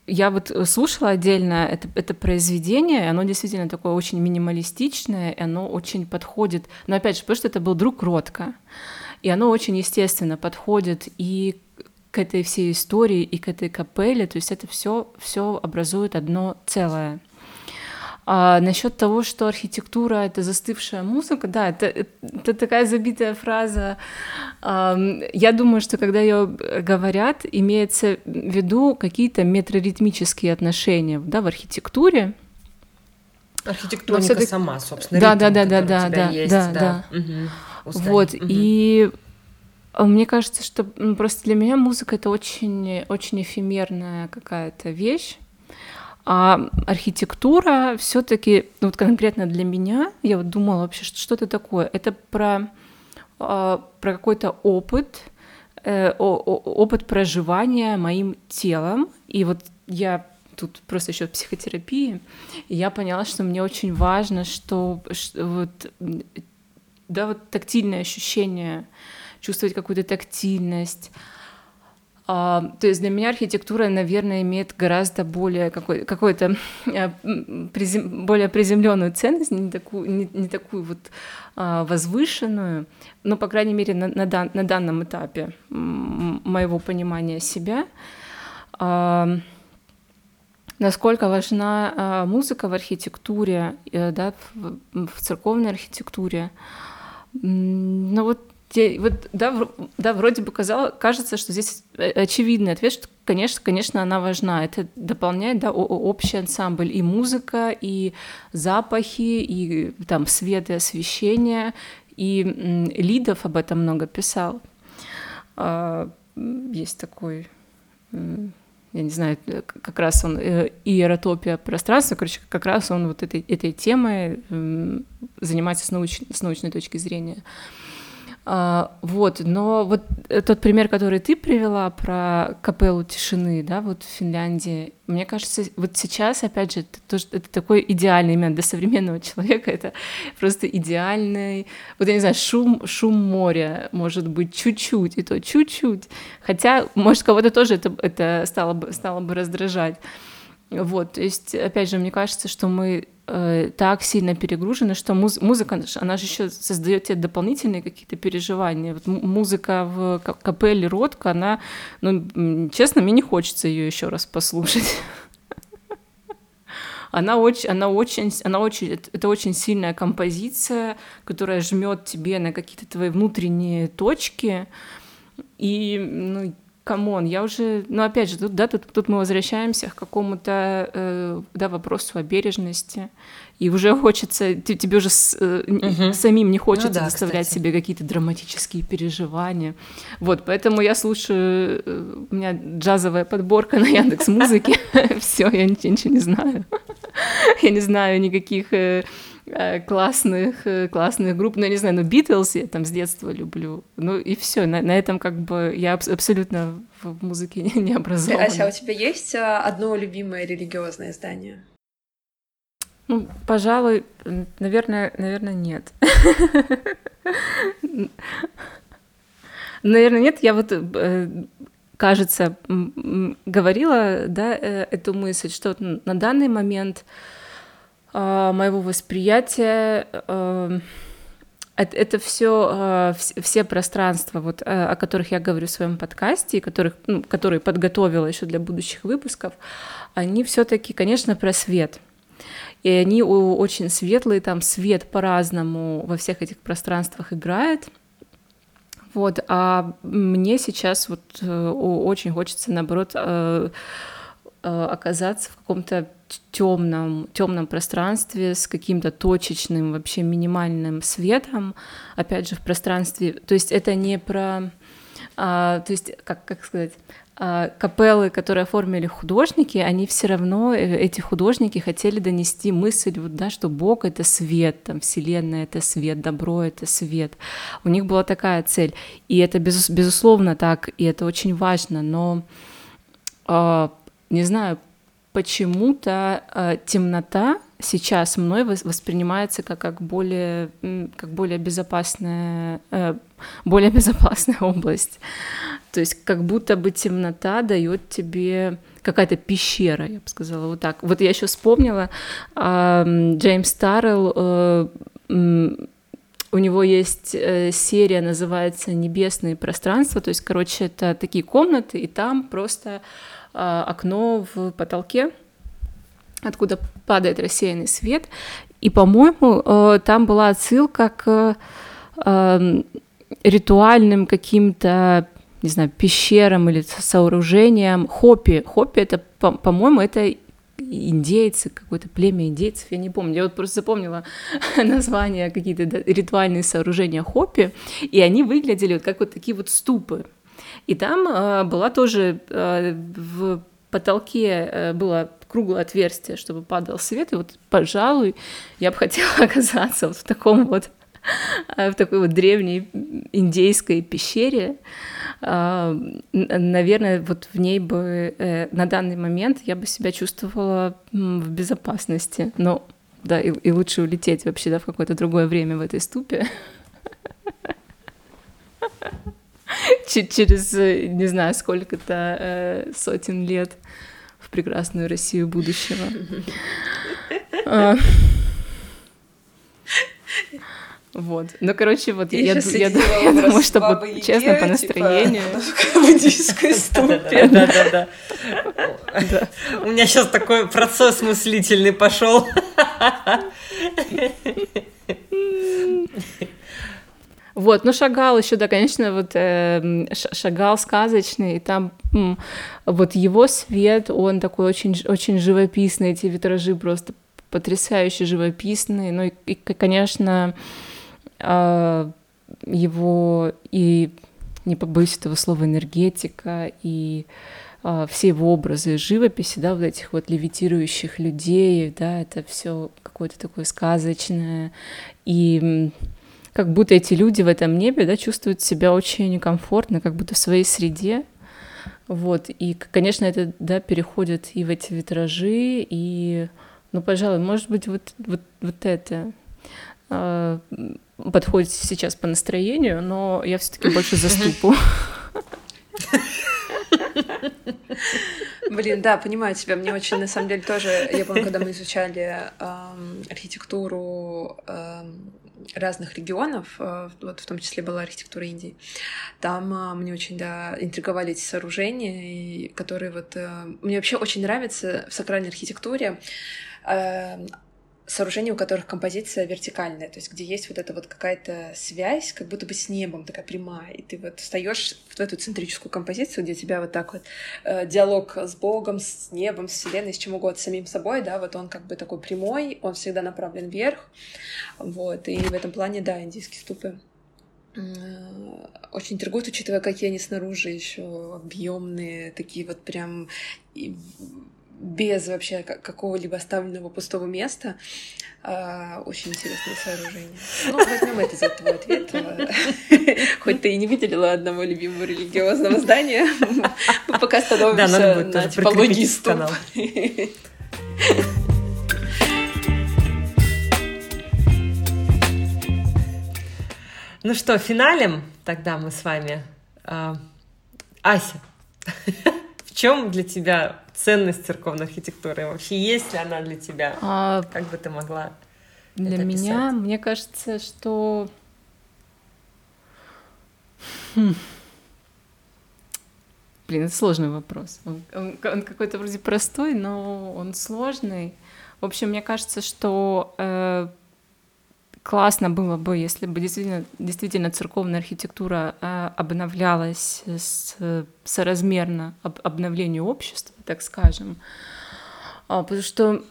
я вот слушала отдельно это, это произведение, оно действительно такое очень минималистичное, и оно очень подходит, но опять же, потому что это был друг Ротко, и оно очень естественно подходит и к этой всей истории, и к этой капелле, то есть это все все образует одно целое. А насчет того, что архитектура это застывшая музыка, да, это, это такая забитая фраза. Я думаю, что когда ее говорят, имеется в виду какие-то метроритмические отношения да, в архитектуре. Архитектура сама, собственно, да, ритм, да, да, да, да, да, есть, да, да, да. Угу. Вот угу. и мне кажется, что просто для меня музыка это очень, очень эфемерная какая-то вещь. А архитектура все-таки, ну вот конкретно для меня, я вот думала вообще, что, что это такое? Это про, э, про какой-то опыт, э, опыт проживания моим телом. И вот я тут просто еще психотерапии, я поняла, что мне очень важно, что, что вот, да, вот тактильное ощущение, чувствовать какую-то тактильность, а, то есть для меня архитектура, наверное, имеет гораздо более какой, какой-то э, призем, более приземленную ценность, не такую, не, не такую вот а, возвышенную, но, по крайней мере, на, на, дан, на данном этапе моего понимания себя. А, насколько важна а, музыка в архитектуре, а, да, в, в церковной архитектуре. Ну вот вот, да, да, вроде бы казалось, кажется, что здесь очевидный ответ, что, конечно, конечно, она важна. Это дополняет да, общий ансамбль и музыка, и запахи, и там свет и освещение. И Лидов об этом много писал. А, есть такой я не знаю, э, как раз он э, иеротопия пространства, короче, как раз он вот этой, этой темой занимается с, науч, с научной точки зрения. А, вот, но вот тот пример, который ты привела про капеллу тишины, да, вот в Финляндии, мне кажется, вот сейчас, опять же, это, тоже, это такой идеальный именно для современного человека, это просто идеальный, вот я не знаю, шум, шум моря, может быть, чуть-чуть, и то чуть-чуть, хотя, может, кого-то тоже это, это стало, бы, стало бы раздражать. Вот, то есть, опять же, мне кажется, что мы э, так сильно перегружены, что муз- музыка, она же еще создает тебе дополнительные какие-то переживания. Вот музыка в капелле Ротко, она, ну, честно, мне не хочется ее еще раз послушать. Она очень, она очень, она очень, это очень сильная композиция, которая жмет тебе на какие-то твои внутренние точки. И ну, come on, я уже, ну опять же, тут, да, тут, тут мы возвращаемся к какому-то, э, да, вопросу о бережности, и уже хочется, ты, тебе уже с, э, угу. самим не хочется ну, да, доставлять кстати. себе какие-то драматические переживания, вот, поэтому я слушаю, э, у меня джазовая подборка на Яндекс Музыке, все, я ничего не знаю, я не знаю никаких э, классных, э, классных групп, ну, я не знаю, ну, Битлз я там с детства люблю, ну, и все, на, на этом как бы я аб- абсолютно в музыке не, не образована. Ася, а у тебя есть э, одно любимое религиозное здание? Ну, пожалуй, наверное, наверное, нет. Наверное, нет. Я вот, кажется, говорила, да, эту мысль, что на данный момент моего восприятия это, это все, а, все пространства, вот, а, о которых я говорю в своем подкасте, и которых, ну, которые подготовила еще для будущих выпусков, они все-таки, конечно, про свет. И они очень светлые, там свет по-разному во всех этих пространствах играет. Вот, а мне сейчас вот э, очень хочется, наоборот, э, э, оказаться в каком-то темном, темном пространстве с каким-то точечным, вообще минимальным светом, опять же, в пространстве. То есть это не про... А, то есть, как, как сказать, а, капеллы, которые оформили художники, они все равно, э, эти художники хотели донести мысль, вот, да, что Бог — это свет, там, Вселенная — это свет, добро — это свет. У них была такая цель. И это, без, безусловно, так, и это очень важно, но, э, не знаю, почему-то э, темнота сейчас мной воспринимается как, как, более, как более безопасная, э, более безопасная область. То есть как будто бы темнота дает тебе какая-то пещера, я бы сказала, вот так. Вот я еще вспомнила, Джеймс Таррелл, э, у него есть э, серия, называется «Небесные пространства», то есть, короче, это такие комнаты, и там просто окно в потолке, откуда падает рассеянный свет, и, по-моему, э, там была отсылка к ритуальным каким-то не знаю, пещерам или сооружениям. Хопи. Хопи это, по-моему, это индейцы, какое-то племя индейцев, я не помню, я вот просто запомнила название, какие-то ритуальные сооружения Хопи, и они выглядели вот как вот такие вот ступы. И там э, была тоже э, в потолке э, было круглое отверстие, чтобы падал свет, и вот, пожалуй, я бы хотела оказаться вот в таком вот в такой вот древней индейской пещере, наверное, вот в ней бы на данный момент я бы себя чувствовала в безопасности. Но да, и, и лучше улететь вообще да, в какое-то другое время в этой ступе. Через, не знаю, сколько-то э, сотен лет в прекрасную Россию будущего. А. Вот. Ну, короче, вот я, я, я, я думаю, что вот, честно, по типа, настроению. в буддийской ступе. Да, да, да. У меня сейчас такой процесс мыслительный пошел. Вот, ну Шагал еще, да, конечно, вот э, Шагал сказочный, и там м, вот его свет, он такой очень, очень живописный, эти витражи просто потрясающе живописные, ну и, и конечно, а, его и, не побоюсь этого слова, энергетика и а, все его образы живописи, да, вот этих вот левитирующих людей, да, это все какое-то такое сказочное. И как будто эти люди в этом небе, да, чувствуют себя очень комфортно, как будто в своей среде. Вот, и, конечно, это, да, переходит и в эти витражи, и, ну, пожалуй, может быть, вот, вот, вот это а, подходит сейчас по настроению, но я все-таки больше заступу. Блин, да, понимаю тебя. Мне очень, на самом деле, тоже... Я помню, когда мы изучали эм, архитектуру эм, разных регионов, э, вот в том числе была архитектура Индии, там э, мне очень, да, интриговали эти сооружения, которые вот... Э, мне вообще очень нравится в сакральной архитектуре сооружения, у которых композиция вертикальная, то есть где есть вот эта вот какая-то связь, как будто бы с небом такая прямая, и ты вот встаешь в эту центрическую композицию, где тебя вот так вот э, диалог с Богом, с небом, с Вселенной, с чем угодно, с самим собой, да, вот он как бы такой прямой, он всегда направлен вверх, вот, и в этом плане, да, индийские ступы э, очень интригуют, учитывая, какие они снаружи еще объемные, такие вот прям без вообще какого-либо оставленного пустого места. А, очень интересное сооружение. Ну, возьмем это за твой ответ. Хоть ты и не выделила одного любимого религиозного здания, мы пока становимся на типологии ступ. Ну что, финалем тогда мы с вами. А, Ася, чем для тебя ценность церковной архитектуры? Вообще есть ли она для тебя? А, как бы ты могла Для это меня, описать? мне кажется, что... Хм. Блин, это сложный вопрос. Он, он, он какой-то вроде простой, но он сложный. В общем, мне кажется, что э, классно было бы, если бы действительно, действительно церковная архитектура э, обновлялась с, соразмерно об, обновлению общества, так скажем. А, потому что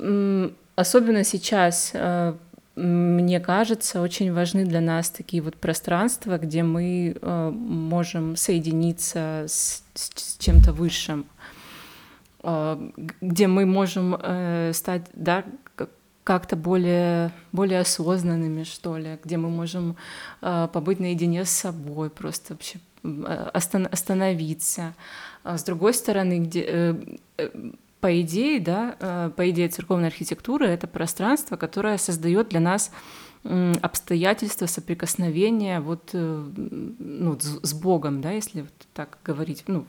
особенно сейчас э, мне кажется, очень важны для нас такие вот пространства, где мы можем соединиться с, с чем-то высшим, где мы можем э, стать, да, как-то более, более осознанными, что ли, где мы можем э, побыть наедине с собой, просто вообще э, остан- остановиться. А с другой стороны, где э, э, по идее, да, э, по идее церковная архитектура — это пространство, которое создает для нас обстоятельства соприкосновения вот, э, ну, с Богом, да, если вот так говорить, ну,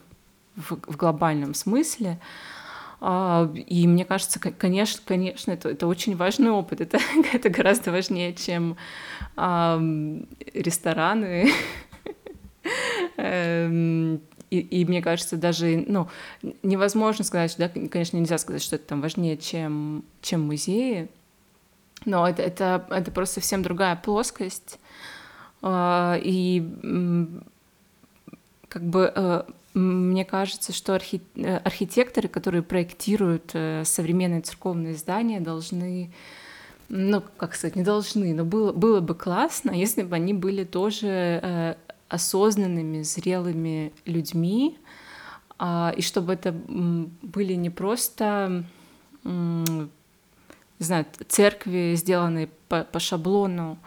в, в глобальном смысле. А, и мне кажется, конечно, конечно, это, это очень важный опыт. Это, это гораздо важнее, чем а, рестораны, эм, и, и мне кажется, даже, ну, невозможно сказать, да, конечно, нельзя сказать, что это там важнее, чем, чем музеи, но это, это, это просто совсем другая плоскость. А, и как бы э, мне кажется, что архи... Э, архитекторы, которые проектируют э, современные церковные здания, должны ну, как сказать, не должны, но было, было бы классно, если бы они были тоже осознанными, зрелыми людьми, а, и чтобы это были не просто не знаю, церкви, сделанные по, по шаблону,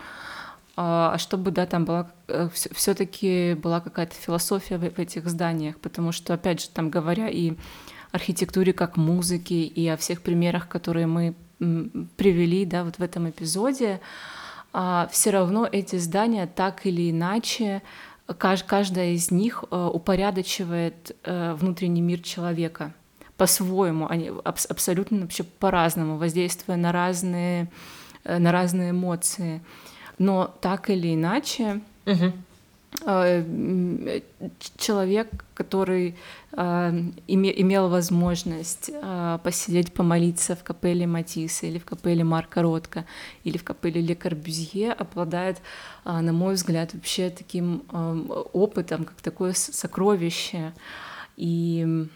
а чтобы, да, там была э, все-таки была какая-то философия в, этих зданиях, потому что, опять же, там говоря и архитектуре как музыке, и о всех примерах, которые мы привели, да, вот в этом эпизоде, а, все равно эти здания так или иначе каждая из них э, упорядочивает э, внутренний мир человека по-своему, они абсолютно вообще по-разному, воздействуя на разные, на разные эмоции. Но так или иначе, угу. человек, который имел возможность посидеть, помолиться в капелле Матисса или в капелле Марка Ротко или в капелле Ле Корбюзье, обладает на мой взгляд, вообще таким опытом, как такое сокровище. И,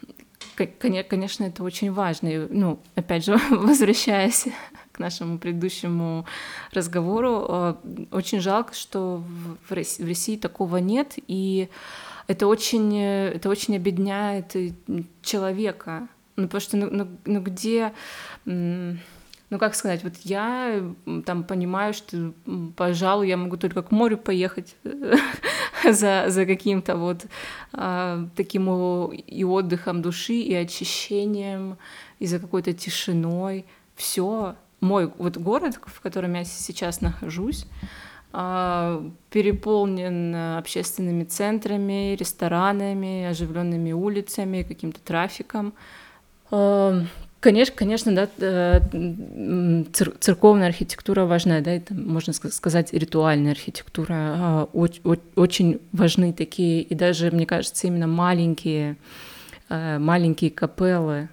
конечно, это очень важно. И, ну, опять же, возвращаясь к нашему предыдущему разговору, а, очень жалко, что в России такого нет, и это очень, это очень обедняет человека. Ну, потому что, ну, ну, ну где ну как сказать, вот я там понимаю, что, пожалуй, я могу только к морю поехать за, за каким-то вот а, таким и отдыхом души, и очищением, и за какой-то тишиной. Все. Мой вот город, в котором я сейчас нахожусь, а, переполнен общественными центрами, ресторанами, оживленными улицами, каким-то трафиком. А, Конечно, конечно, да, э, церковная архитектура важна, да, это, можно сказать, ритуальная архитектура. А, очень важны такие, и даже, мне кажется, именно маленькие, э, маленькие капеллы,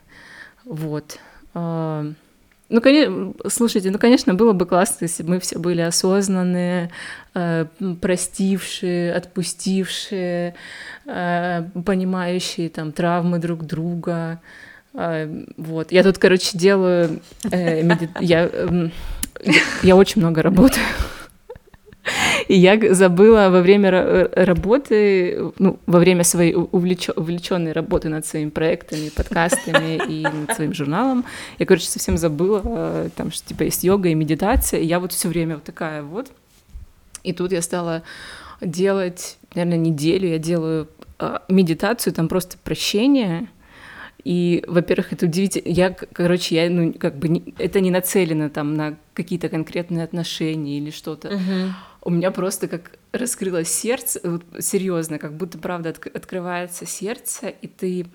вот. Ну, конечно, слушайте, ну, конечно, было бы классно, если бы мы все были осознанные, э, простившие, отпустившие, понимающие там травмы друг друга, а, вот. Я тут, короче, делаю... Э, меди... я, э, я очень много работаю. И я забыла во время работы, ну, во время своей увлеч... увлеченной работы над своими проектами, подкастами и над своим журналом, я, короче, совсем забыла, э, там, что, типа, есть йога и медитация, и я вот все время вот такая вот. И тут я стала делать, наверное, неделю я делаю а, медитацию, там просто прощение, и, во-первых, это удивительно. Я, короче, я, ну, как бы, не, это не нацелено там на какие-то конкретные отношения или что-то. Uh-huh. У меня просто как раскрылось сердце, вот, серьезно, как будто, правда, от, открывается сердце, и ты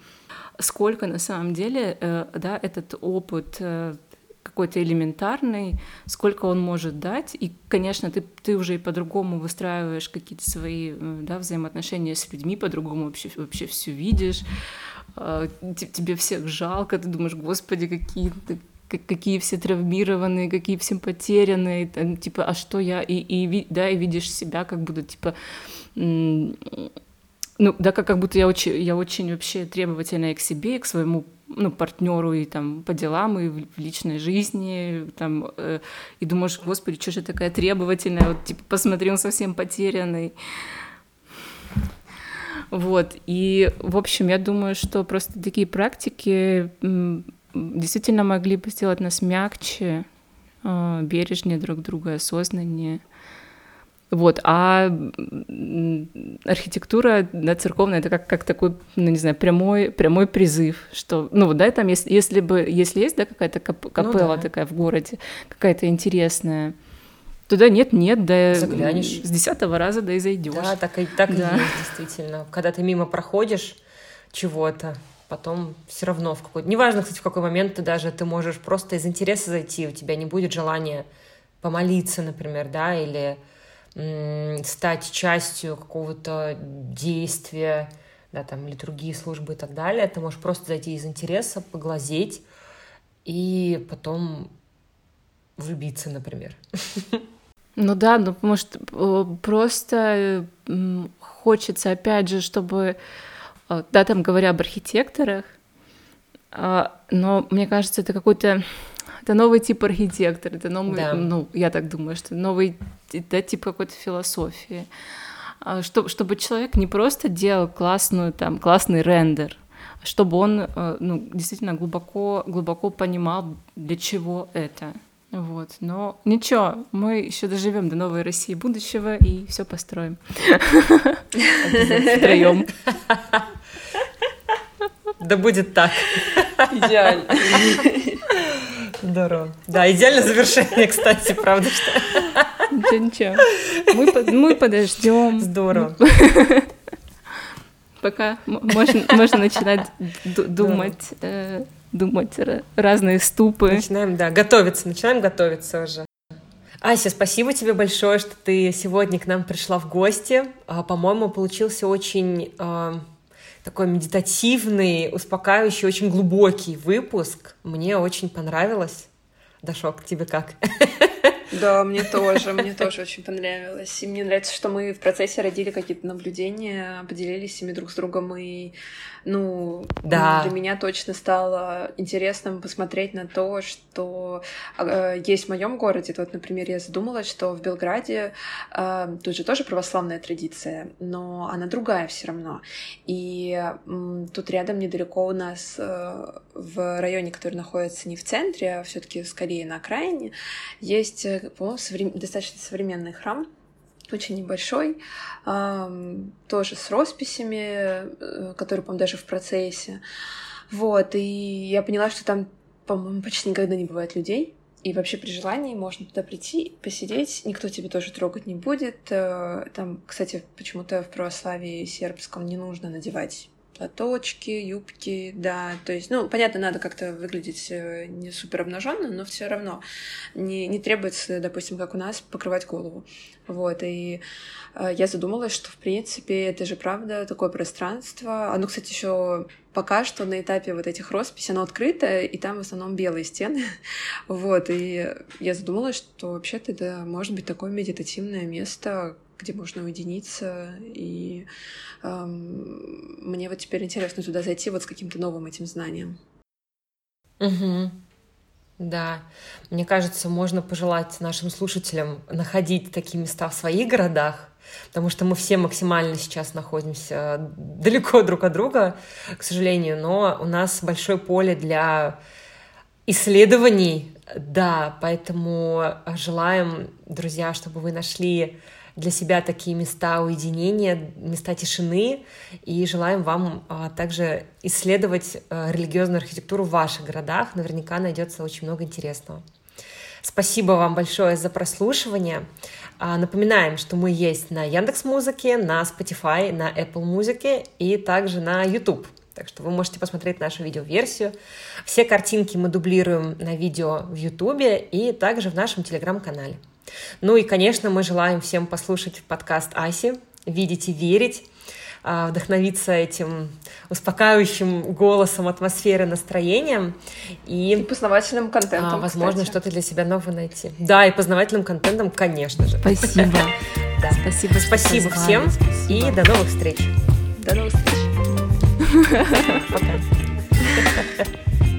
сколько на самом деле, э, да, этот опыт э, какой-то элементарный, сколько он может дать. И, конечно, ты, ты уже и по-другому выстраиваешь какие-то свои э, да, взаимоотношения с людьми, по-другому вообще, вообще все видишь. А, тебе всех жалко, ты думаешь, господи, какие какие все травмированные, какие все потерянные, там, типа, а что я, и, и, да, и видишь себя, как будто, типа, ну, да, как, как будто я очень, я очень вообще требовательная к себе, к своему ну, партнеру и там по делам, и в, в личной жизни, там, э, и думаешь, господи, что же такая требовательная, вот, типа, посмотри, он совсем потерянный. Вот, и, в общем, я думаю, что просто такие практики действительно могли бы сделать нас мягче, э, бережнее друг друга, осознаннее. Вот, а архитектура да, церковная это как, как такой, ну не знаю, прямой, прямой призыв, что, ну вот, да, там, если, если бы, если есть, да, какая-то кап- капелла ну, да. такая в городе, какая-то интересная, Туда нет, нет, да Заглянешь. с десятого раза да и зайдешь. Да, так и так да. и есть, действительно. Когда ты мимо проходишь чего-то, потом все равно в какой-то... Неважно, кстати, в какой момент ты даже, ты можешь просто из интереса зайти, у тебя не будет желания помолиться, например, да, или стать частью какого-то действия, да, там, литургии, службы и так далее. Ты можешь просто зайти из интереса, поглазеть и потом влюбиться, например. Ну да, ну может э, просто хочется, опять же, чтобы, э, да, там говоря об архитекторах, а, но мне кажется, это какой-то это новый тип архитектора, это новый, да. ну, я так думаю, что новый да, тип какой-то философии. Чтобы, чтобы человек не просто делал классную, там, классный рендер, а чтобы он э, ну, действительно глубоко, глубоко понимал, для чего это. Вот. Но ничего, мы еще доживем до новой России будущего и все построим. Втроем. Да будет так. Идеально. Здорово. Да, идеальное завершение, кстати, правда что. Ничего, ничего. Мы, под, мы подождем. Здорово. Пока можно, можно начинать думать, э, думать разные ступы. Начинаем, да, готовиться, начинаем готовиться уже. Ася, спасибо тебе большое, что ты сегодня к нам пришла в гости. А, по-моему, получился очень а, такой медитативный, успокаивающий, очень глубокий выпуск. Мне очень понравилось. Дашок, тебе как? Да, мне тоже, мне тоже очень понравилось. И мне нравится, что мы в процессе родили какие-то наблюдения, поделились ими друг с другом, и, ну, да. для меня точно стало интересным посмотреть на то, что э, есть в моем городе. Вот, например, я задумалась, что в Белграде э, тут же тоже православная традиция, но она другая все равно. И э, тут рядом недалеко у нас э, в районе, который находится не в центре, а все-таки скорее на окраине, есть э, по-моему, соврем... достаточно современный храм, очень небольшой, тоже с росписями, э, которые, по-моему, даже в процессе. Вот, и я поняла, что там, по-моему, почти никогда не бывает людей, и вообще при желании можно туда прийти, посидеть, никто тебя тоже трогать не будет. Э, там, кстати, почему-то в православии сербском не нужно надевать платочки, юбки, да, то есть, ну, понятно, надо как-то выглядеть э, не супер обнаженно, но все равно не, не требуется, допустим, как у нас, покрывать голову. Вот, и э, я задумалась, что, в принципе, это же правда такое пространство. Оно, кстати, еще пока что на этапе вот этих росписей, оно открыто, и там в основном белые стены. вот, и я задумалась, что вообще-то это может быть такое медитативное место, где можно уединиться, и эм, мне вот теперь интересно туда зайти вот с каким-то новым этим знанием. Угу. Да, мне кажется, можно пожелать нашим слушателям находить такие места в своих городах, потому что мы все максимально сейчас находимся далеко друг от друга, к сожалению, но у нас большое поле для исследований, да, поэтому желаем, друзья, чтобы вы нашли для себя такие места уединения, места тишины, и желаем вам а, также исследовать а, религиозную архитектуру в ваших городах. Наверняка найдется очень много интересного. Спасибо вам большое за прослушивание. А, напоминаем, что мы есть на Яндекс Музыке, на Spotify, на Apple Музыке и также на YouTube. Так что вы можете посмотреть нашу видеоверсию. Все картинки мы дублируем на видео в YouTube и также в нашем телеграм-канале. Ну и, конечно, мы желаем всем послушать подкаст Аси «Видеть и верить». а, вдохновиться этим успокаивающим голосом, атмосферой, настроением. И, и познавательным контентом, а, Возможно, что-то для себя новое найти. Да, и познавательным контентом, конечно же. Спасибо. Да. Спасибо. Спасибо всем и до новых встреч. До новых встреч. Пока.